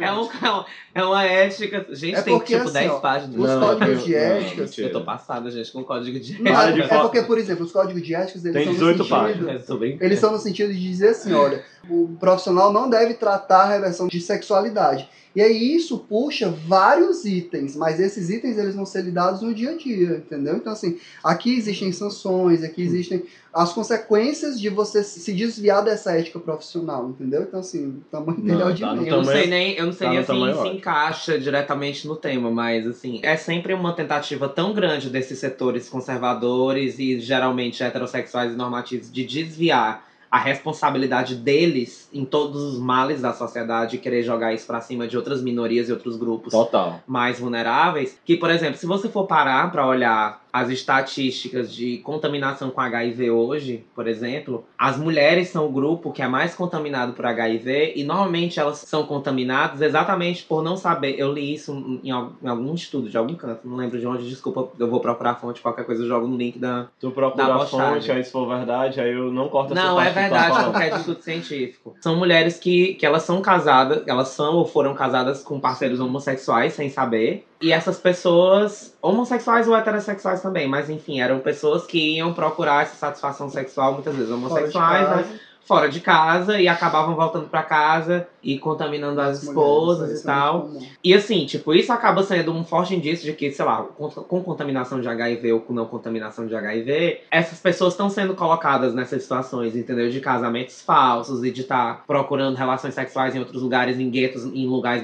É, um, é um- é uma ética. Gente, É tem porque, tipo assim, 10 ó, páginas. os códigos eu- de ética. Eu tô passada, gente, com código de Não, Para é, de é porque, por exemplo, os códigos de ética, eles Tem são 18 no sentido, páginas. Bem- Eles são no sentido de dizer assim, olha, o profissional não deve tratar a reversão de sexualidade. E aí isso puxa vários itens, mas esses itens eles vão ser lidados no dia a dia, entendeu? Então assim, aqui existem sanções, aqui existem as consequências de você se desviar dessa ética profissional, entendeu? Então assim, o tamanho dele é Não, o de tá menos. Eu não tamanho- sei nem, eu não sei tá nem assim se ótimo. encaixa diretamente no tema, mas assim, é sempre uma tentativa tão grande desses setores conservadores e geralmente heterossexuais e normativos de desviar a responsabilidade deles em todos os males da sociedade querer jogar isso pra cima de outras minorias e outros grupos Total. mais vulneráveis, que, por exemplo, se você for parar para olhar as estatísticas de contaminação com HIV hoje, por exemplo, as mulheres são o grupo que é mais contaminado por HIV e normalmente elas são contaminadas exatamente por não saber. Eu li isso em al- em algum estudo de algum canto, não lembro de onde, desculpa, eu vou procurar a fonte, qualquer coisa eu jogo no link da. Tu procura Da a fonte, aí se for verdade, aí eu não corto essa Não, parte é tá verdade, falando. qualquer estudo científico. São mulheres que, que elas são casadas, elas são ou foram casadas com parceiros homossexuais sem saber. E essas pessoas, homossexuais ou heterossexuais também, mas enfim, eram pessoas que iam procurar essa satisfação sexual, muitas vezes Fora de homossexuais, casa. né? fora de casa e acabavam voltando pra casa e contaminando as Mulheres, esposas isso e é tal. E assim, tipo, isso acaba sendo um forte indício de que, sei lá, com, com contaminação de HIV ou com não contaminação de HIV, essas pessoas estão sendo colocadas nessas situações, entendeu? De casamentos falsos e de estar procurando relações sexuais em outros lugares, em guetos, em lugares,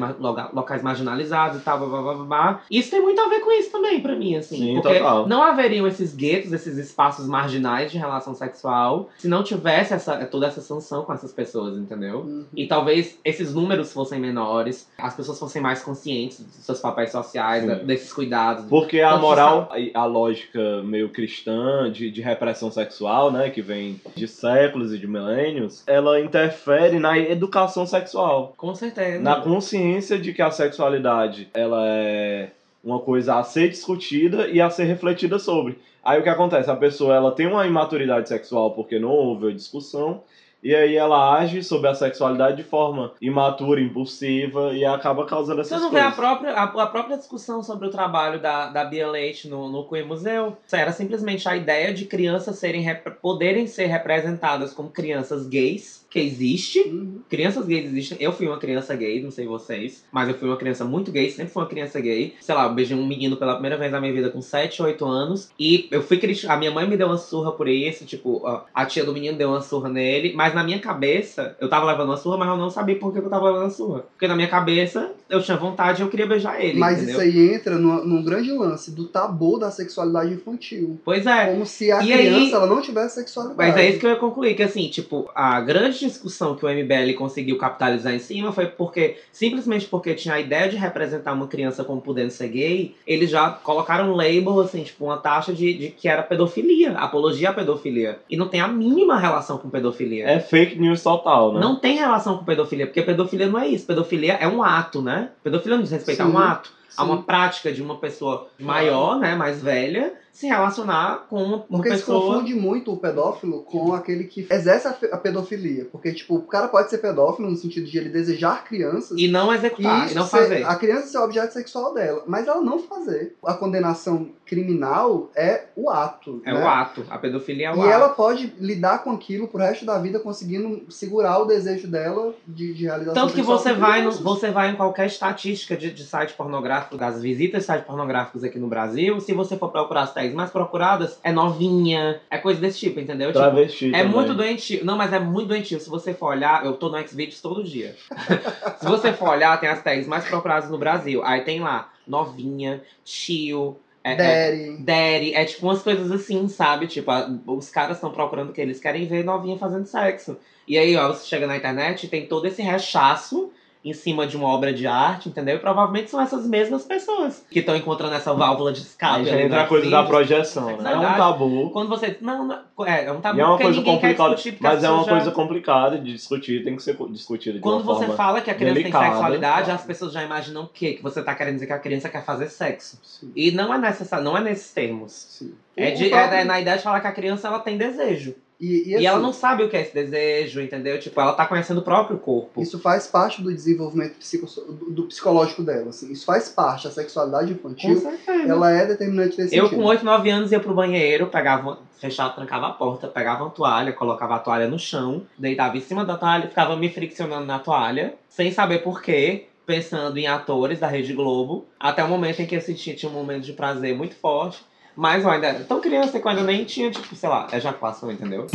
locais marginalizados e tal, blá, blá, blá, blá, blá. Isso tem muito a ver com isso também, pra mim, assim. Sim, porque total. não haveriam esses guetos, esses espaços marginais de relação sexual, se não tivesse essa, toda essa sanção com essas pessoas, entendeu? Uhum. E talvez esses números fossem menores, as pessoas fossem mais conscientes dos seus papéis sociais, Sim. desses cuidados. Porque a moral, e a lógica meio cristã de, de repressão sexual, né, que vem de séculos e de milênios, ela interfere na educação sexual. Com certeza. Na consciência de que a sexualidade, ela é uma coisa a ser discutida e a ser refletida sobre. Aí o que acontece? A pessoa ela tem uma imaturidade sexual porque não houve a discussão, e aí ela age sobre a sexualidade de forma imatura, impulsiva, e acaba causando Você essas não vê a coisas. própria, a, a própria discussão sobre o trabalho da, da Bia Leite no, no Queer Museu? Era simplesmente a ideia de crianças serem poderem ser representadas como crianças gays, que existe. Uhum. Crianças gays existem. Eu fui uma criança gay, não sei vocês, mas eu fui uma criança muito gay, sempre fui uma criança gay. Sei lá, eu beijei um menino pela primeira vez na minha vida com 7, 8 anos. E eu fui criticar. A minha mãe me deu uma surra por isso, tipo, ó, a tia do menino deu uma surra nele, mas na minha cabeça, eu tava levando uma surra, mas eu não sabia por que eu tava levando a surra. Porque na minha cabeça, eu tinha vontade e eu queria beijar ele, Mas entendeu? isso aí entra no, num grande lance do tabu da sexualidade infantil. Pois é. Como se a E criança aí- ela não tivesse sexualidade. Mas é isso que eu ia concluir, que assim, tipo, a grande discussão que o MBL conseguiu capitalizar em cima foi porque, simplesmente porque tinha a ideia de representar uma criança como podendo ser gay, eles já colocaram um label, assim, tipo, uma taxa de, de que era pedofilia, apologia à pedofilia. E não tem a mínima relação com pedofilia. É fake news total, né? Não tem relação com pedofilia, porque pedofilia não é isso. Pedofilia é um ato, né? Pedofilia não diz respeito a um ato. A sim. uma prática de uma pessoa maior, né, mais velha, se relacionar com uma, Porque se pessoa. confunde muito o pedófilo com aquele que exerce a, pedofilia. Porque, tipo, o cara pode ser pedófilo no sentido de ele desejar crianças E não executar, e, isso não ser- fazer. a criança ser objeto sexual dela, mas ela não fazer. A condenação criminal é o ato. É né? o ato. A pedofilia é o E ato. ela pode lidar com aquilo pro resto da vida, conseguindo segurar o desejo dela de, de realização Tanto que você vai, no, você vai em qualquer estatística de, de site pornográfico, das visitas de sites pornográficos aqui no Brasil, se você for procurar as tags mais procuradas, é novinha, é coisa desse tipo, entendeu? Tipo, Travesti É também. muito doentio. Não, mas é muito doentio. Se você for olhar, eu tô no Xvideos todo dia. Se você for olhar, tem as tags mais procuradas no Brasil. Aí tem lá, novinha, tio, é, é, Daddy. daddy. É tipo umas coisas assim, sabe? Tipo, a- os caras estão procurando o que eles querem ver novinha fazendo sexo. E aí, ó, você chega na internet e tem todo esse rechaço em cima de uma obra de arte, entendeu? E provavelmente são essas mesmas pessoas que estão encontrando essa válvula de escape. Aí já entra a coisa da projeção, É né? É verdade. um tabu. Quando você. Não, não é, é um tabu E é uma coisa complicada. discutir. Mas as é uma já- coisa complicada de discutir, tem que ser discutida de Quando você fala que a criança delicada, tem sexualidade, claro. as pessoas já imaginam o quê? Que você tá querendo dizer que a criança quer fazer sexo. Sim, E não é necessário, não é nesses termos. sim. É, de- é- é na ideia de falar que a criança ela tem desejo. E, E, assim, ela não sabe o que é esse desejo, entendeu? Tipo, ela tá conhecendo o próprio corpo. Isso faz parte do desenvolvimento psico, do, do psicológico dela. Assim. Isso faz parte. A sexualidade infantil ela é determinante nesse Eu, sentido. com 8, 9 anos, ia pro banheiro, pegava, fechava, trancava a porta, pegava uma toalha, colocava a toalha no chão, deitava em cima da toalha, ficava me friccionando na toalha, sem saber por quê, pensando em atores da Rede Globo, até o momento em que eu senti tinha um momento de prazer muito forte. Mas eu ainda era tão criança que eu ainda nem tinha, tipo, sei lá, ejaculação, entendeu?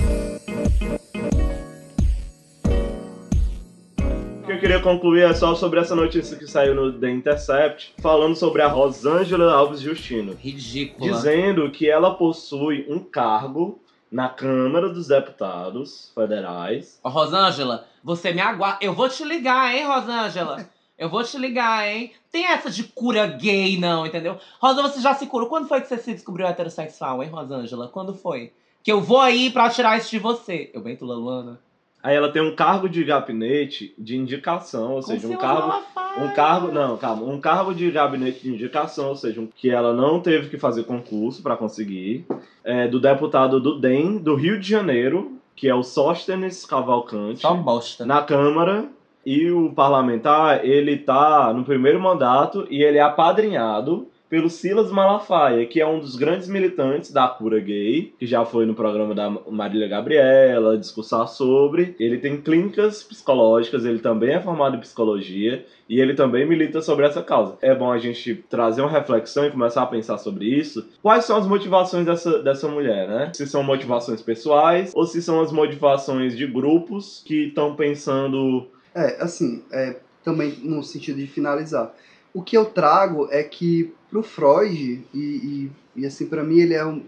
O que eu queria concluir é só sobre essa notícia que saiu no The Intercept, falando sobre a Rosângela Alves Justino, Ridícula. dizendo que ela possui um cargo na Câmara dos Deputados Federais. Ô, Rosângela, você me aguarda. Eu vou te ligar, hein, Rosângela? Eu vou te ligar, hein? Tem essa de cura gay, não, entendeu? Rosa, você já se curou. Quando foi que você se descobriu heterossexual, hein, Rosângela? Quando foi? Que eu vou aí pra tirar isso de você. Eu bem, Tula Luana. Aí ela tem um cargo de gabinete de indicação, ou seja, um cargo. Um cargo, não, calma, um cargo de gabinete de indicação, ou seja, um- que ela não teve que fazer concurso para conseguir, é, do deputado do DEM do Rio de Janeiro, que é o Sóstenes Cavalcante, Só bosta. na Câmara, e o parlamentar, ele tá no primeiro mandato e ele é apadrinhado pelo Silas Malafaia, que é um dos grandes militantes da cura gay, que já foi no programa da Marília Gabriela, discursar sobre. Ele tem clínicas psicológicas, ele também é formado em psicologia e ele também milita sobre essa causa. É bom a gente trazer uma reflexão e começar a pensar sobre isso. Quais são as motivações dessa, dessa mulher, né? Se são motivações pessoais ou se são as motivações de grupos que estão pensando É, assim, é, também no sentido de finalizar. O que eu trago é que pro Freud, e, e, e assim, para mim ele é um,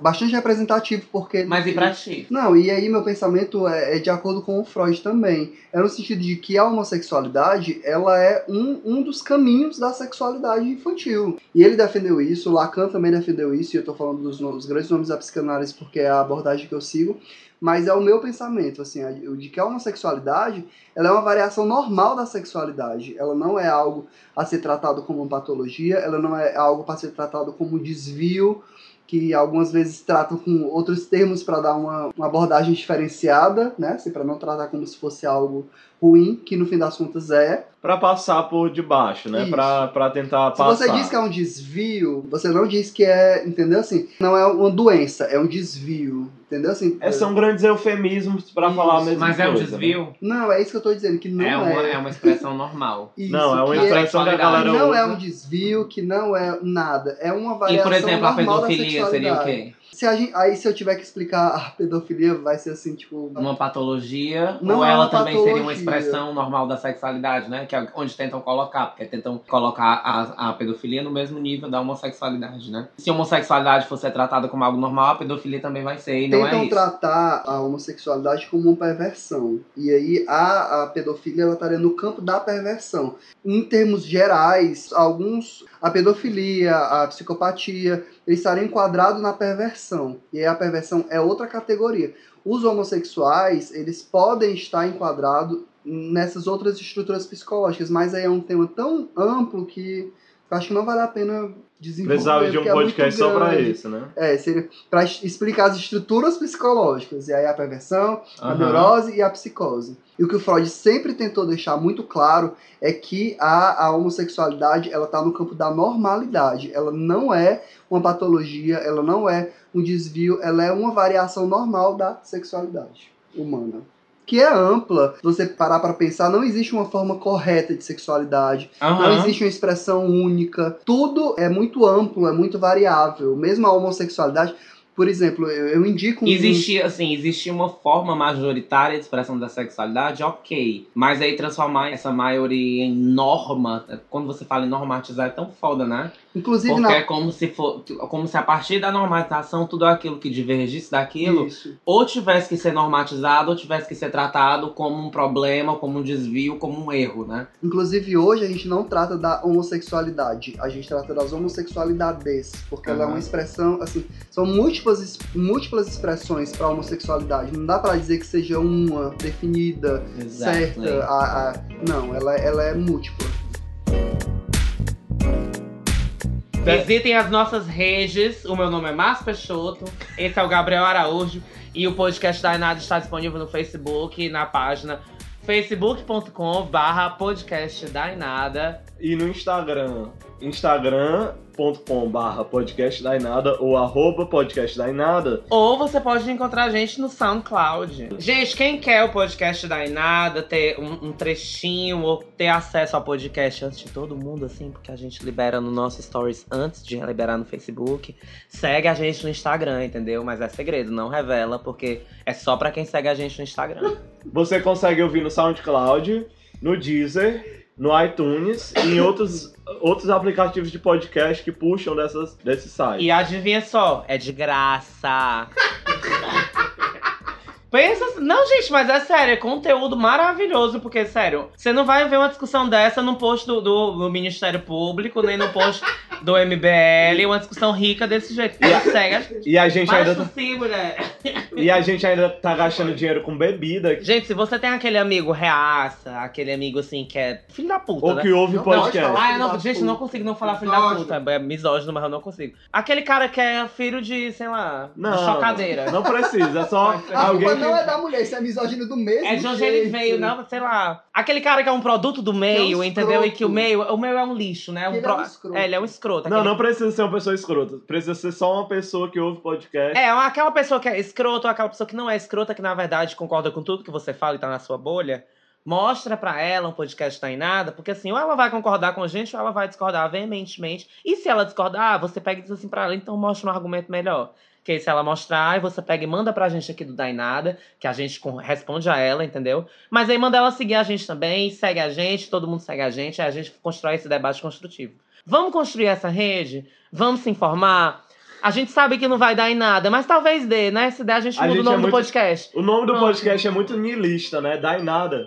bastante representativo, porque... Mas e pra ti? Não, e aí meu pensamento é, é de acordo com o Freud também. É no sentido de que a homossexualidade, ela é um, um dos caminhos da sexualidade infantil. E ele defendeu isso, Lacan também defendeu isso, e eu tô falando dos, dos grandes nomes da psicanálise porque é a abordagem que eu sigo, mas é o meu pensamento, assim, de que a homossexualidade, ela é uma variação normal da sexualidade. Ela não é algo a ser tratado como uma patologia, ela não é algo para ser tratado como um desvio, que algumas vezes tratam com outros termos para dar uma, uma abordagem diferenciada, né? Assim, para não tratar como se fosse algo ruim, que no fim das contas é. Pra passar por debaixo, né? Pra tentar Se passar. você diz que é um desvio, você não diz que é, entendeu assim? Não é uma doença, é um desvio, entendeu assim? É, são grandes eufemismos pra Isso. falar a mesma Mas é um coisa, né? desvio? Não, é isso que eu tô dizendo, que não é, é. uma, é uma expressão normal. Isso, Não, é uma que expressão que a que galera não usa. é um desvio, que não é nada. É uma E, variação por exemplo, a normal da pedofilia seria o sexualidade. quê? Se gente, aí se eu tiver que explicar a pedofilia, vai ser assim, tipo. Uma patologia, Não ou é ela também seria uma patologia. expressão normal da sexualidade, né? Que é onde tentam colocar, porque tentam colocar a, a pedofilia no mesmo nível da homossexualidade, né? Se a homossexualidade fosse tratada como algo normal, a pedofilia também vai ser, e não tentam é isso. tratar a homossexualidade como uma perversão. E aí a, a pedofilia ela estaria no campo da perversão. Em termos gerais, alguns a pedofilia, a psicopatia, eles estariam enquadrados na perversão. E aí a perversão é outra categoria. Os homossexuais, eles podem estar enquadrados nessas outras estruturas psicológicas, mas aí é um tema tão amplo que acho que não vale a pena. Precisava de um é podcast só pra grande. isso, né? É, seria para explicar as estruturas psicológicas, e aí a perversão, a Aham. neurose e a psicose. E o que o Freud sempre tentou deixar muito claro é que a, a homossexualidade ela está no campo da normalidade. Ela não é uma patologia, ela não é um desvio, ela é uma variação normal da sexualidade humana. Que é ampla, se você parar para pensar, não existe uma forma correta de sexualidade. Não Aham. existe uma expressão única. Tudo é muito amplo, é muito variável. Mesmo a homossexualidade, por exemplo, eu, eu indico um. Existia, assim, existia uma forma majoritária de expressão da sexualidade, ok. Mas aí transformar essa maioria em norma, quando você fala em normatizar, é tão foda, né? Inclusive Porque é na. como se for, como se a partir da normatização tudo aquilo que divergisse daquilo Isso. ou tivesse que ser normatizado ou tivesse que ser tratado como um problema, como um desvio, como um erro, né? Inclusive hoje a gente não trata da homossexualidade, a gente trata das homossexualidades, porque ela é uma expressão, assim, são múltiplas, múltiplas expressões para homossexualidade. Não dá para dizer que seja uma definida, certa. A, a- não, ela, ela é múltipla. Visitem as nossas redes. O meu nome é Márcio Peixoto. Esse é o Gabriel Araújo. E o podcast da Inada está disponível no Facebook, na página facebook.com barra podcast da Inada. E no Instagram, instagram.com barra podcast ou arroba podcast. Ou você pode encontrar a gente no SoundCloud. Gente, quem quer o podcast da Inada, ter um, um trechinho ou ter acesso ao podcast antes de todo mundo, assim, porque a gente libera no nosso Stories antes de liberar no Facebook, segue a gente no Instagram, entendeu? Mas é segredo, não revela, porque é só pra quem segue a gente no Instagram. Você consegue ouvir no SoundCloud, no Deezer, no iTunes e em outros, outros aplicativos de podcast que puxam dessas, desses sites. E adivinha só, é de graça. Pensa. Não, gente, mas é sério, é conteúdo maravilhoso, porque, sério, você não vai ver uma discussão dessa no post do, do- do Ministério Público, nem no post do MBL, uma discussão rica desse jeito. E a- Segue a gente. E a gente ainda possível, mulher. e a gente ainda tá gastando dinheiro com bebida Gente, se você tem aquele amigo reaça, aquele amigo assim que é filho da puta, ou né? que ouve Não pode podcast. falar. Ah, eu não, gente, puta. não consigo não falar filho da puta. É misógino, mas eu não consigo. Aquele cara que é filho de, sei lá, de Não, chocadeira. Não precisa, é só alguém culpa não é da mulher, isso é misógino do mesmo É de onde jeito. ele veio, não, sei lá. Aquele cara que é um produto do meio, um entendeu? E que o meio, o meio é um lixo, né? Que ele é pro- um escroto. É, ele é um escroto. Não, aquele- não precisa ser uma pessoa escrota. Precisa ser só uma pessoa que ouve podcast. É, aquela pessoa que é escroto, ou aquela pessoa que não é escrota, que na verdade concorda com tudo que você fala e tá na sua bolha. Mostra pra ela um podcast tá em nada, porque assim, ou ela vai concordar com a gente, ou ela vai discordar veementemente. E se ela discordar, você pega e diz assim pra ela, então mostra um argumento melhor. Que aí se ela mostrar, aí você pega e manda pra gente aqui do Dainada, que a gente responde a ela, entendeu? Mas aí manda ela seguir a gente também, segue a gente, todo mundo segue a gente, aí a gente constrói esse debate construtivo. Vamos construir essa rede? Vamos se informar? A gente sabe que não vai dar em nada, mas talvez dê, né? Se der, a gente A muda o gente nome é do muito- podcast. O nome do Pronto. podcast é muito niilista, né? Dá em nada.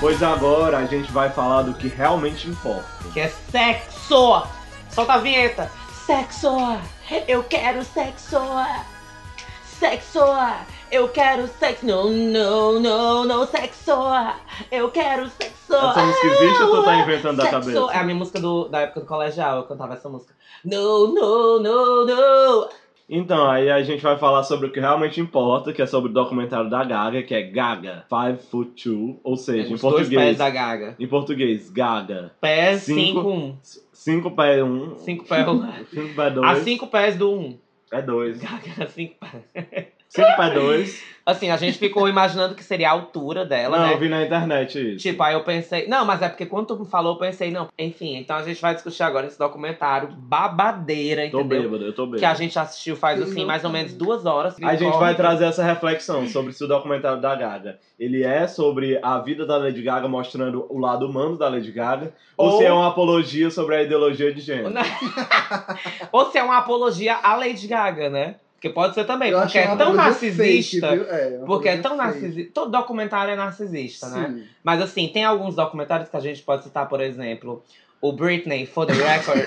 Pois agora a gente vai falar do que realmente importa. Que é sexo! Solta a vinheta! Sexo! Eu quero sexo! Sexo! Eu quero sexo! Não, não, não, não, sexo! Eu quero sexo! Essa música existe ou tu tá inventando da Sexo. cabeça? É a minha música do, da época do colegial, eu cantava essa música. No, no, no, no! Então, aí a gente vai falar sobre o que realmente importa, que é sobre o documentário da Gaga, que é Gaga, Five Foot Two, ou seja, em Os dois pés português, da Gaga. em português, Gaga, Pés Cinco. 5, 1. cinco pés um, 5 pés 1. cinco pés A dois, 5 pés do 1. é dois. Gaga, 5 pés. 5 pé 2. Assim, a gente ficou imaginando que seria a altura dela, Não, né? eu vi na internet isso. Tipo, aí eu pensei. Não, mas é porque quando tu falou, eu pensei, não. Enfim, então a gente vai discutir agora esse documentário babadeira, tô entendeu? bêbado, eu tô bêbado. Que a gente assistiu faz, assim, mais ou menos duas horas. A gente vai trazer essa reflexão sobre se o documentário da Gaga ele é sobre a vida da Lady Gaga mostrando o lado humano da Lady Gaga ou, Ou- se é uma apologia sobre a ideologia de gênero. Ou se é uma apologia à Lady Gaga, né? Porque pode ser também, Eu porque é tão narcisista. fake? É, porque é tão narcisista. Todo documentário é narcisista, né? Sim. Mas assim, tem alguns documentários que a gente pode citar, por exemplo, o Britney, for the record.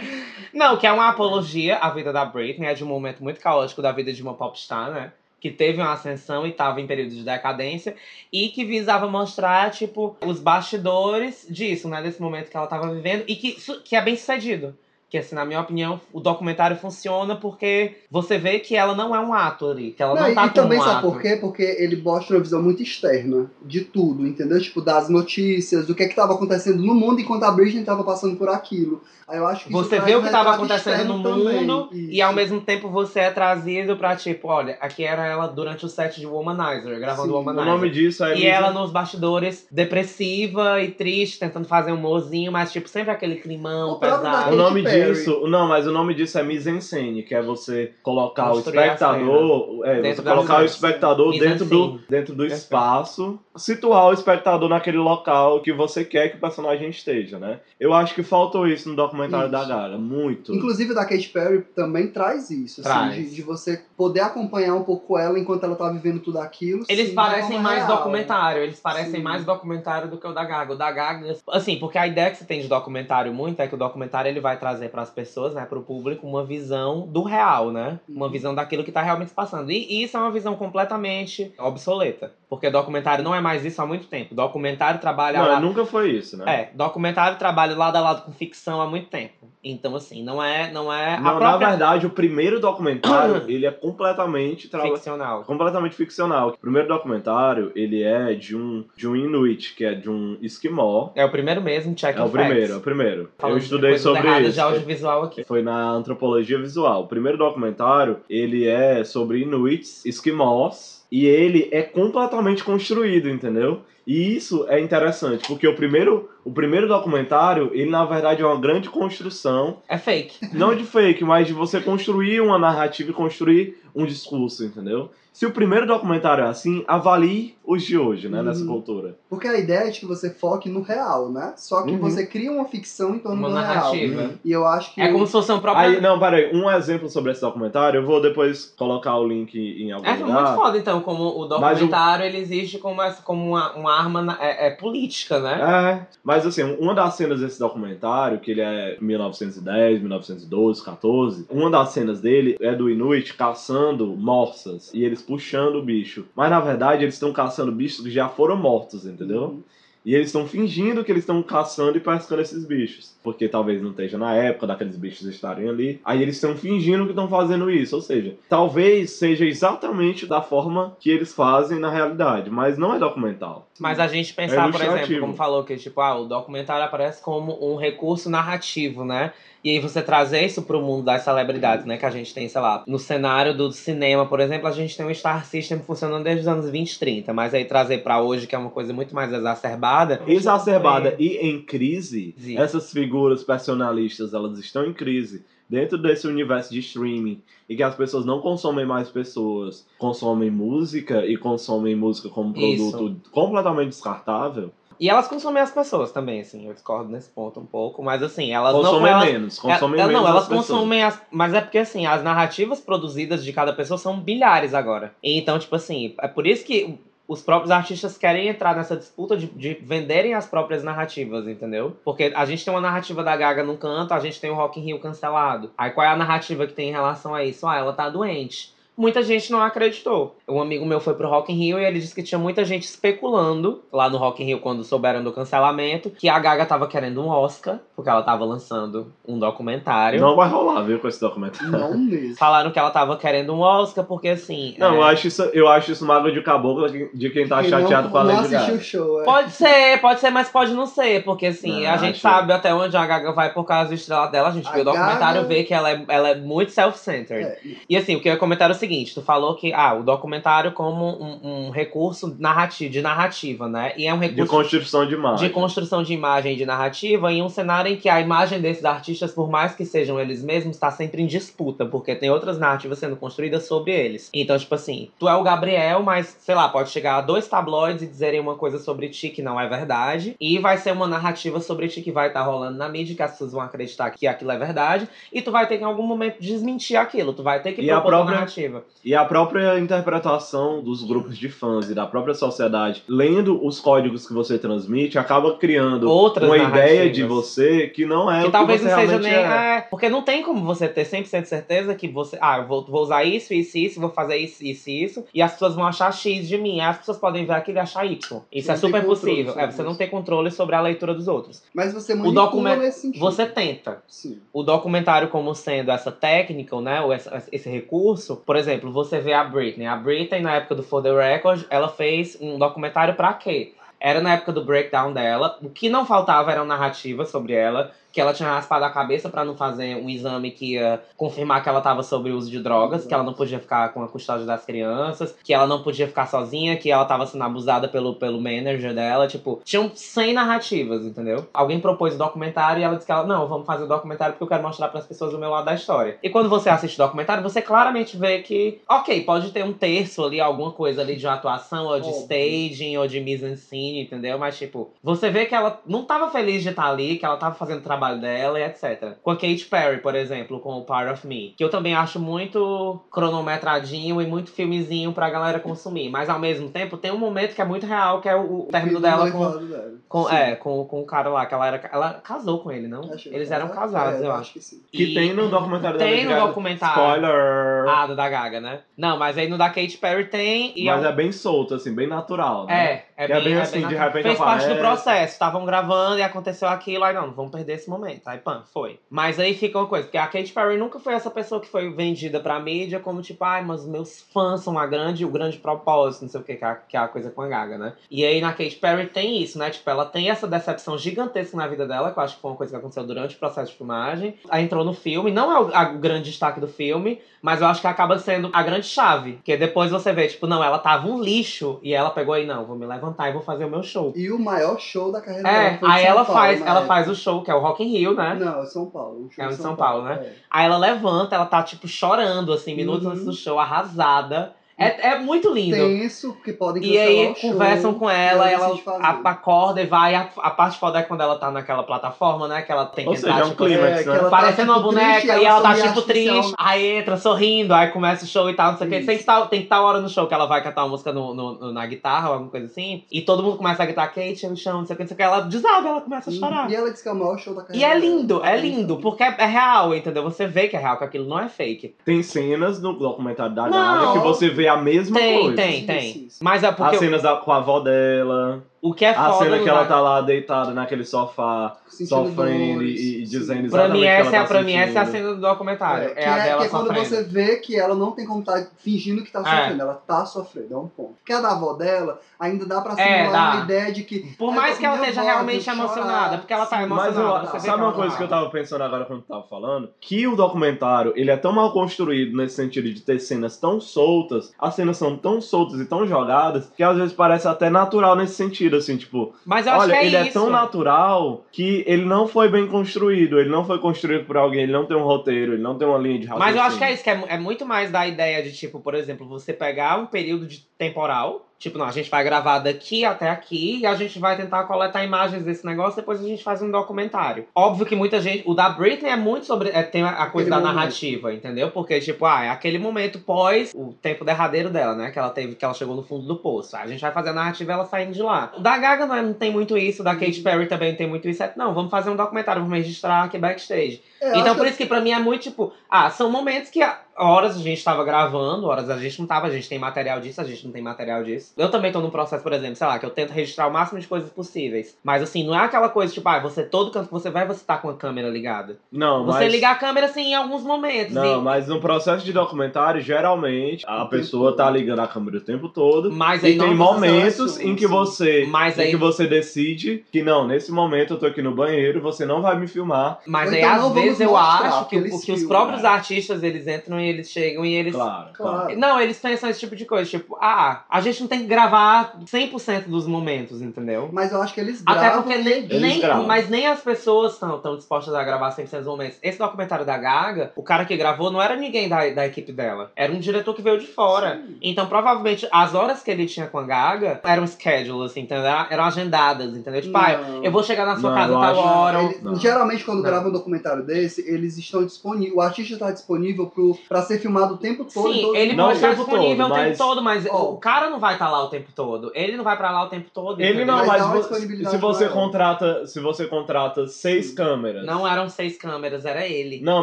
Não, que é uma apologia à vida da Britney, é de um momento muito caótico da vida de uma popstar, né? Que teve uma ascensão e estava em período de decadência, e que visava mostrar, tipo, os bastidores disso, né? Desse momento que ela estava vivendo, e que, que é bem sucedido. Que, assim, na minha opinião, o documentário funciona porque você vê que ela não é um ato ali, que ela não, Não, e- tá e também um sabe ato. por quê? Porque ele mostra uma visão muito externa de tudo, entendeu? Tipo, das notícias, do que é que tava acontecendo no mundo enquanto a Britney tava passando por aquilo. Aí eu acho que isso Você vê o que estava retrato acontecendo no também. mundo Isso. e ao mesmo tempo você é trazido pra tipo, olha, aqui era ela durante o set de Womanizer, gravando Sim. O Womanizer. nome disso é E mise- ela nos bastidores depressiva e triste, tentando fazer um humorzinho, mas tipo, sempre aquele climão O pesado. O nome Perry. Disso, não, mas o nome disso é mise en scène, que é você colocar Construir o espectador, é, Dentro você colocar o espectador dentro do, dentro do Perfeito. espaço, situar o espectador naquele local que você quer que o personagem esteja, né? Eu acho que faltou isso no documentário Isso. da Gaga, muito. Inclusive, o da Katy Perry também traz isso, assim, Traz. de, de você poder acompanhar um pouco ela enquanto ela tá vivendo tudo aquilo. Eles sim, parecem mais real. documentário, eles parecem Sim. mais documentário do que o da Gaga. O da Gaga, assim, porque a ideia que você tem de documentário muito é que o documentário ele vai trazer para as pessoas, né, para o público, uma visão do real, né? Uma Uhum. visão daquilo que tá realmente se passando. E, isso é uma visão completamente obsoleta, porque documentário não é mais isso há muito tempo. Documentário trabalha Não, lá... nunca foi isso, né? É, documentário trabalha lado a lado com ficção há muito tempo. Então, assim, não é, não é Não, a própria Na verdade, o primeiro documentário, ele é completamente traba- ficcional. completamente ficcional. O primeiro documentário, ele é de um de um Inuit, que é de um esquimó. É o primeiro mesmo, check É o primeiro, é o primeiro. Falando Eu de estudei sobre isso. de audiovisual aqui. Foi na antropologia visual. O primeiro documentário, ele é sobre Inuits, esquimós, e ele é completamente construído, entendeu? E isso é interessante, porque o primeiro, o primeiro documentário, ele na verdade é uma grande construção, É fake. não de fake, mas de você construir uma narrativa e construir um discurso, entendeu? Se o primeiro documentário é assim, avalie os de hoje, né, nessa Uhum. cultura. Porque a ideia é de que você foque no real, né? Só que Uhum. você cria uma ficção em torno Uma do narrativa. real. E eu acho que. É como se fosse um próprio. Aí, não, peraí, um exemplo sobre esse documentário, eu vou depois colocar o link em algum É lugar. muito foda, então, como o Mas o- documentário ele existe como, essa- como uma, uma arma é, é política, né? É, mas assim, uma das cenas desse documentário, que ele é 1910, 1912, 14, uma das cenas dele é do Inuit caçando morsas e eles puxando o bicho. Mas na verdade eles estão caçando bichos que já foram mortos, entendeu? E eles estão fingindo que eles estão caçando e pescando esses bichos. Porque talvez não esteja na época daqueles bichos estarem ali. Aí eles estão fingindo que estão fazendo isso. Ou seja, talvez seja exatamente da forma que eles fazem na realidade. Mas não é documental. Mas a gente pensar, É por exemplo, como falou que tipo, ah, o documentário aparece como um recurso narrativo, né? E aí você trazer isso pro mundo das celebridades, né? Que a gente tem, sei lá, no cenário do cinema, por exemplo, a gente tem o Star System funcionando desde os anos 20, 30. Mas aí trazer pra hoje, que é uma coisa muito mais exacerbada. Exacerbada e em crise, Sim. essas figuras personalistas elas estão em crise dentro desse universo de streaming e que as pessoas não consomem mais pessoas, consomem música e consomem música como Isso. produto completamente descartável. E elas consomem as pessoas também, assim, eu discordo nesse ponto um pouco, mas assim, elas consomem não. Elas, menos, consomem ela- menos. Não, elas as pessoas. consomem as. Mas é porque assim, as narrativas produzidas de cada pessoa são bilhares agora. Então, tipo assim, é por isso que os próprios artistas querem entrar nessa disputa de, de venderem as próprias narrativas, entendeu? Porque a gente tem uma narrativa da Gaga num canto, a gente tem o Rock in Rio cancelado. Aí qual é a narrativa que tem em relação a isso? Ah, ela tá doente. Muita gente não acreditou. Um amigo meu foi pro Rock in Rio e ele disse que tinha muita gente especulando lá no Rock in Rio quando souberam do cancelamento que a Gaga tava querendo um Oscar porque ela tava lançando um documentário. Não vai rolar, viu, com esse documentário. Não mesmo. Falaram que ela tava querendo um Oscar porque assim. Não, é, eu acho isso, eu acho isso mágoa de caboclo de quem tá chateado não, com a não Lady Gaga. o show, é. Pode ser, pode ser, mas pode não ser, porque assim, Não, a gente acho- sabe até onde a Gaga vai por causa do estrela dela, a gente A vê o documentário Gaga- vê que ela é, ela é muito self-centered. É. E assim, o que eu ia comentar é o seguinte, tu falou que ah, o documentário como um, um recurso narrativo, de narrativa, né? E é um De recurso construção de imagem. de construção de imagem e de narrativa em um cenário em que a imagem desses artistas, por mais que sejam eles mesmos, está sempre em disputa, porque tem outras narrativas sendo construídas sobre eles. Então, tipo assim, tu é o Gabriel, mas, sei lá, pode chegar a dois tabloides e dizerem uma coisa sobre ti que não é verdade, e vai ser uma narrativa sobre ti que vai estar rolando na mídia, que as pessoas vão acreditar que aquilo é verdade, e tu vai ter que em algum momento desmentir aquilo, tu vai ter que E a propor tua própria- narrativa. E a própria interpretação dos grupos de fãs e da própria sociedade, lendo os códigos que você transmite, acaba criando Outras uma ideia de você que não é que o talvez que você não seja realmente nem. é. É, porque não tem como você ter 100% de certeza que você. Ah, eu vou, vou usar isso, isso, isso, vou fazer isso, isso, isso. E as pessoas vão achar X de mim. Aí As pessoas podem ver aquilo e achar Y. Isso é não tem super possível. É, você não isso. tem controle sobre a leitura dos outros. Mas você manipula documento- nesse sentido. Você tenta. Sim. O documentário como sendo essa técnica, né, ou essa- esse recurso, por exemplo, você vê a Britney. A Britney, na época do For The Record, ela fez um documentário pra quê? Era na época do breakdown dela. O que não faltava eram narrativas sobre ela. Que ela tinha raspado a cabeça pra não fazer um exame que ia confirmar que ela tava sobre o uso de drogas, que ela não podia ficar com a custódia das crianças, que ela não podia ficar sozinha, que ela tava sendo abusada pelo, pelo manager dela. Tipo, tinham 100 narrativas, entendeu? Alguém propôs o documentário e ela disse que ela, não, vamos fazer o documentário porque eu quero mostrar pras pessoas o meu lado da história. E quando você assiste o documentário, você claramente vê que, ok, pode ter um terço ali, alguma coisa ali de atuação, ou de Óbvio. staging, ou de mise-en-scene, entendeu? Mas, tipo, você vê que ela não tava feliz de estar ali, que ela tava fazendo o trabalho dela e etc. Com a Katy Perry, por exemplo, com o Part of Me, que eu também acho muito cronometradinho e muito filmezinho pra galera consumir. Mas, ao mesmo tempo, tem um momento que é muito real, que é o, o término dela com, dela. com, é, com, com o cara lá, que ela era. Ela casou com ele, não? Acho Eles eram casados, É, eu acho. que sim. Que E- tem no documentário da Tem no Gaga. documentário. Spoiler! Ah, do da Gaga, né? Não, mas aí no da Katy Perry tem. E Mas é, é bem solto, assim, bem natural. né? é, é Que é bem assim, de natural. repente Fez parte do aparece. processo. Estavam gravando e aconteceu aquilo. Aí não, não vamos perder esse momento. Aí, pã, foi. Mas aí fica uma coisa, porque a Katy Perry nunca foi essa pessoa que foi vendida pra mídia como tipo, ai, mas meus fãs são a grande, o grande propósito, não sei o que, que é, a- que é a coisa com a Gaga, né? E aí na Katy Perry tem isso, né? Tipo, ela tem essa decepção gigantesca na vida dela, que eu acho que foi uma coisa que aconteceu durante o processo de filmagem. Aí entrou no filme, não é o, a- o grande destaque do filme, mas eu acho que acaba sendo a grande chave. Porque depois você vê, tipo, não, ela tava um lixo e ela pegou aí, não, vou me levantar e vou fazer o meu show. E o maior show da carreira É, dela foi em aí São ela Paulo, faz, na ela época. faz o show, que é o Rock in Rio, né? Não, é São Paulo. É em São Paulo, né? é. Aí ela levanta, ela tá, tipo, chorando, assim, minutos Uhum. antes do show, arrasada. É, é muito lindo. Tenso, que podem E aí o show, conversam com ela, e ela decide fazer. a- acorda e vai. A, a parte foda é quando ela tá naquela plataforma, né? Que ela tem que Ou entrar, seja, é um tipo, clímax, É, que né? ela tá, Parecendo uma tipo, boneca triste, e ela tá tipo triste, aí entra sorrindo, aí começa o show e tal, não sei o que. Isso. Tem que tal, tem tal hora no show que ela vai cantar uma música no, no- no- na guitarra ou alguma coisa assim, e todo mundo começa a gritar Kate, eu me chamo, não sei o que, não sei o que. Ela desaba, ela começa a chorar. E ela disse que é o maior show da E carreira é dela. lindo, é lindo, porque é, é real, entendeu? Você vê que é real, que aquilo não é fake. Tem cenas no documentário da. Gaga que você vê a mesma Tem, coisa. tem, tem. isso. Mas é porque As cenas da- com a avó dela, o que é a foda cena no que ela tá lá deitada naquele sofá, Sentindo sofrendo dores, e, e dizendo Pra exatamente mim, o que essa, ela é, tá pra mim, essa é a cena do documentário. É, É, que a é, dela que é quando sofrendo. você vê que ela não tem como estar fingindo que tá É. sofrendo, ela tá sofrendo, é um ponto. Porque a da avó dela ainda dá pra É, simular dá. uma ideia de que. Por "Ai, mais que ela esteja realmente emocionada, chorar." porque ela tá emocionada. Mas eu- sabe uma coisa tá que eu tava pensando agora quando tu tava falando? Que o documentário, ele é tão mal construído nesse sentido de ter cenas tão soltas, as cenas são tão soltas e tão jogadas, que às vezes parece até natural nesse sentido, assim, tipo, Mas eu acho olha, que é ele isso. é tão natural que ele não foi bem construído, ele não foi construído por alguém, ele não tem um roteiro, ele não tem uma linha de raciocínio. Mas eu acho que é isso, que é, é muito mais da ideia de, tipo, por exemplo, você pegar um período de temporal. Tipo, não, a gente vai gravar daqui até aqui e a gente vai tentar coletar imagens desse negócio, depois a gente faz um documentário. Óbvio que muita gente. O da Britney é muito sobre. é, tem a coisa Aquele da momento. narrativa, entendeu? Porque, tipo, ah, é aquele momento pós o tempo derradeiro dela, né? Que ela teve, que ela chegou no fundo do poço. A gente vai fazer a narrativa ela saindo de lá. O da Gaga não, é- não tem muito isso, o da Katy Perry também não tem muito isso. É, não, vamos fazer um documentário, vamos registrar aqui backstage. É, Então, por que- isso que pra mim é muito tipo, ah, são momentos que horas a gente tava gravando, horas a gente não tava, a gente tem material disso, a gente não tem material disso. Eu também tô num processo, por exemplo, sei lá, que eu tento registrar o máximo de coisas possíveis. Mas assim, não é aquela coisa tipo, ah, você todo canto que você vai, você tá com a câmera ligada. Não, Você mas... ligar a câmera assim em alguns momentos. Não, e- mas no processo de documentário, geralmente, a O tempo pessoa tá ligando a câmera o tempo todo. Mas aí E tem você momentos em que você, Mas em aí- que você decide que não, nesse momento eu tô aqui no banheiro, você não vai me filmar. Mas Ou aí então às vezes eu acho que, eles que os próprios né? artistas eles entram e eles chegam e eles. Claro, Claro. Não, eles pensam esse tipo de coisa, tipo, ah, a gente não tem que gravar 100% dos momentos, entendeu? Mas eu acho que eles Até gravam porque e nem, nem- gravam. mas nem as pessoas estão tão dispostas a gravar 100% dos momentos. Esse documentário da Gaga, o cara que gravou não era ninguém da, da equipe dela. Era um diretor que veio de fora. Sim. Então, provavelmente, as horas que ele tinha com a Gaga eram schedule, assim, entendeu? Eram- Eram agendadas, entendeu? Tipo, ah, eu vou chegar na sua Não, casa eu tal acho- hora. Ele- geralmente, quando Não. grava um documentário desse, eles estão disponíveis. O artista está disponível pro, pra ser filmado o tempo todo. Sim, todos ele os Não pode estar disponível todo, o tempo mas- todo, mas Ó. o cara não vai estar lá o tempo todo. Ele não vai pra lá o tempo todo. Ele entendeu? não, Mas mas se você maior. contrata, se você contrata seis câmeras. Não eram seis câmeras, era ele. Não,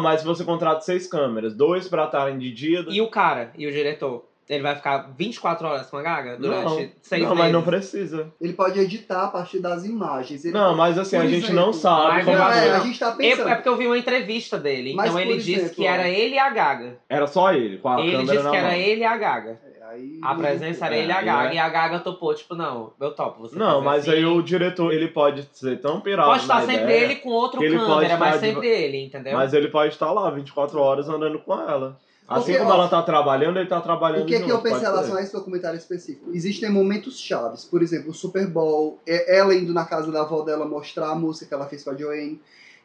mas se você contrata seis câmeras, dois pra estarem de dia, E o cara, e o diretor? Ele vai ficar 24 horas com a Gaga durante não, seis não, meses? mas não precisa. Ele pode editar a partir das imagens. Ele- Não, mas assim, Por a gente exemplo, não sabe mas como Não, é, a gente tá Eu- pensando. é porque eu vi uma entrevista dele. Mas, então ele por disse exemplo, que era ele e a Gaga. Era só ele, com a ele câmera disse na que era mão. ele e a Gaga. É, aí A presença era É, ele e a Gaga. é- E a Gaga topou, tipo, não, eu topo. Você Não, mas assim. aí o diretor, ele pode ser tão pirado Pode estar sempre ideia, ele com outro câmera, mas estar de- sempre ele, entendeu? Mas ele pode estar lá 24 horas andando com ela. Assim Porque, como ela tá trabalhando, ele tá trabalhando O que, é que eu junto, penso em relação a esse documentário específico? Existem momentos chaves, por exemplo, o Super Bowl, é- ela indo na casa da avó dela mostrar a música que ela fez com a Joanne.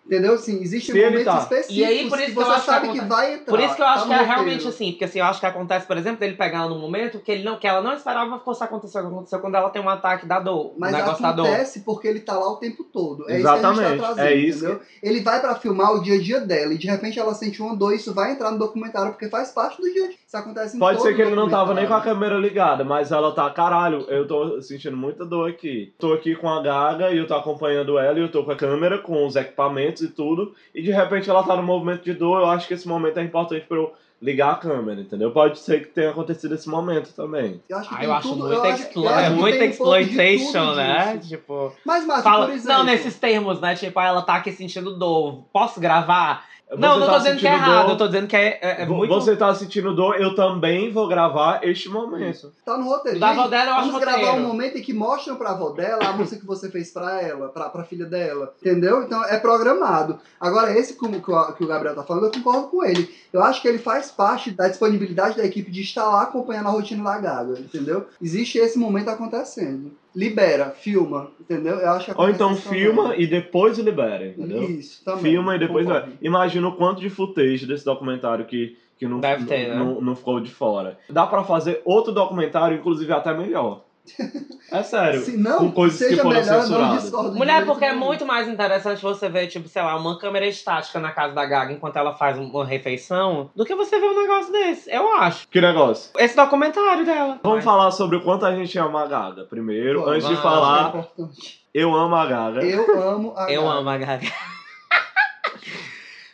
Entendeu? Assim, existem Se momentos tá. específicos E aí, por isso que que eu você acho que sabe que, acontece- vai entrar. Por isso que eu acho tá que é realmente assim, porque assim, eu acho que acontece, por exemplo, dele pegar ela num momento que, ele não, que ela não esperava que fosse acontecer o que aconteceu quando ela tem um ataque da dor, Mas o negócio da dor. acontece porque ele tá lá o tempo todo. É isso que Exatamente, a gente tá trazendo, é isso entendeu? Ele vai pra filmar o dia a dia dela e de repente ela sente uma dor e isso vai entrar no documentário porque faz parte do dia a dia. Isso acontece em Pode todo ser que ele não tava nem com a câmera ligada, mas ela tá, caralho, eu tô sentindo muita dor aqui. Tô aqui com a Gaga e eu tô acompanhando ela e eu tô com a câmera, com os equipamentos e tudo. E de repente ela tá no movimento de dor, eu acho que esse momento é importante pra eu ligar a câmera, entendeu? Pode ser que tenha acontecido esse momento também. Eu acho Ah, eu acho tudo, muito, eu explo- acho é um de exploitation, né? disso. Tipo, Mas, Márcio, fala, por exemplo... não nesses termos, né? Tipo, ah, ela tá aqui sentindo dor, posso gravar? Não, Você não tá tô dizendo que é errado, dor, eu tô dizendo que é, é, é muito... Você tá sentindo dor, eu também vou gravar este momento. Tá no roteiro. Da Gente, avó dela eu acho Vamos gravar um roteiro. momento em que mostram pra avó dela a música que você fez pra ela, pra, pra filha dela. Entendeu? Então é programado. Agora, esse que o, que o- que o Gabriel tá falando, eu concordo com ele. Eu acho que ele faz parte da disponibilidade da equipe de estar lá acompanhando a rotina da Gaga, entendeu? Existe esse momento acontecendo. Libera, filma, entendeu? Eu acho que Ou então também. filma e depois libera, entendeu? Isso, também. Filma e depois libera. Imagina o quanto de footage desse documentário que, que não, Deve ter, não, né? não, não ficou de fora. Dá pra fazer outro documentário, inclusive até melhor. É sério. Se não, com coisas seja que foram melhor, eu não discordo Mulher, porque é muito mais interessante você ver, tipo, sei lá, uma câmera estática na casa da Gaga enquanto ela faz uma refeição, do que você ver um negócio desse, eu acho. Que negócio. Esse documentário dela. Vamos Mas- falar sobre o quanto a gente ama a Gaga. Primeiro, Vamos, antes de vamos. Falar, eu amo a Gaga. Eu amo a Eu Gaga. amo a Gaga.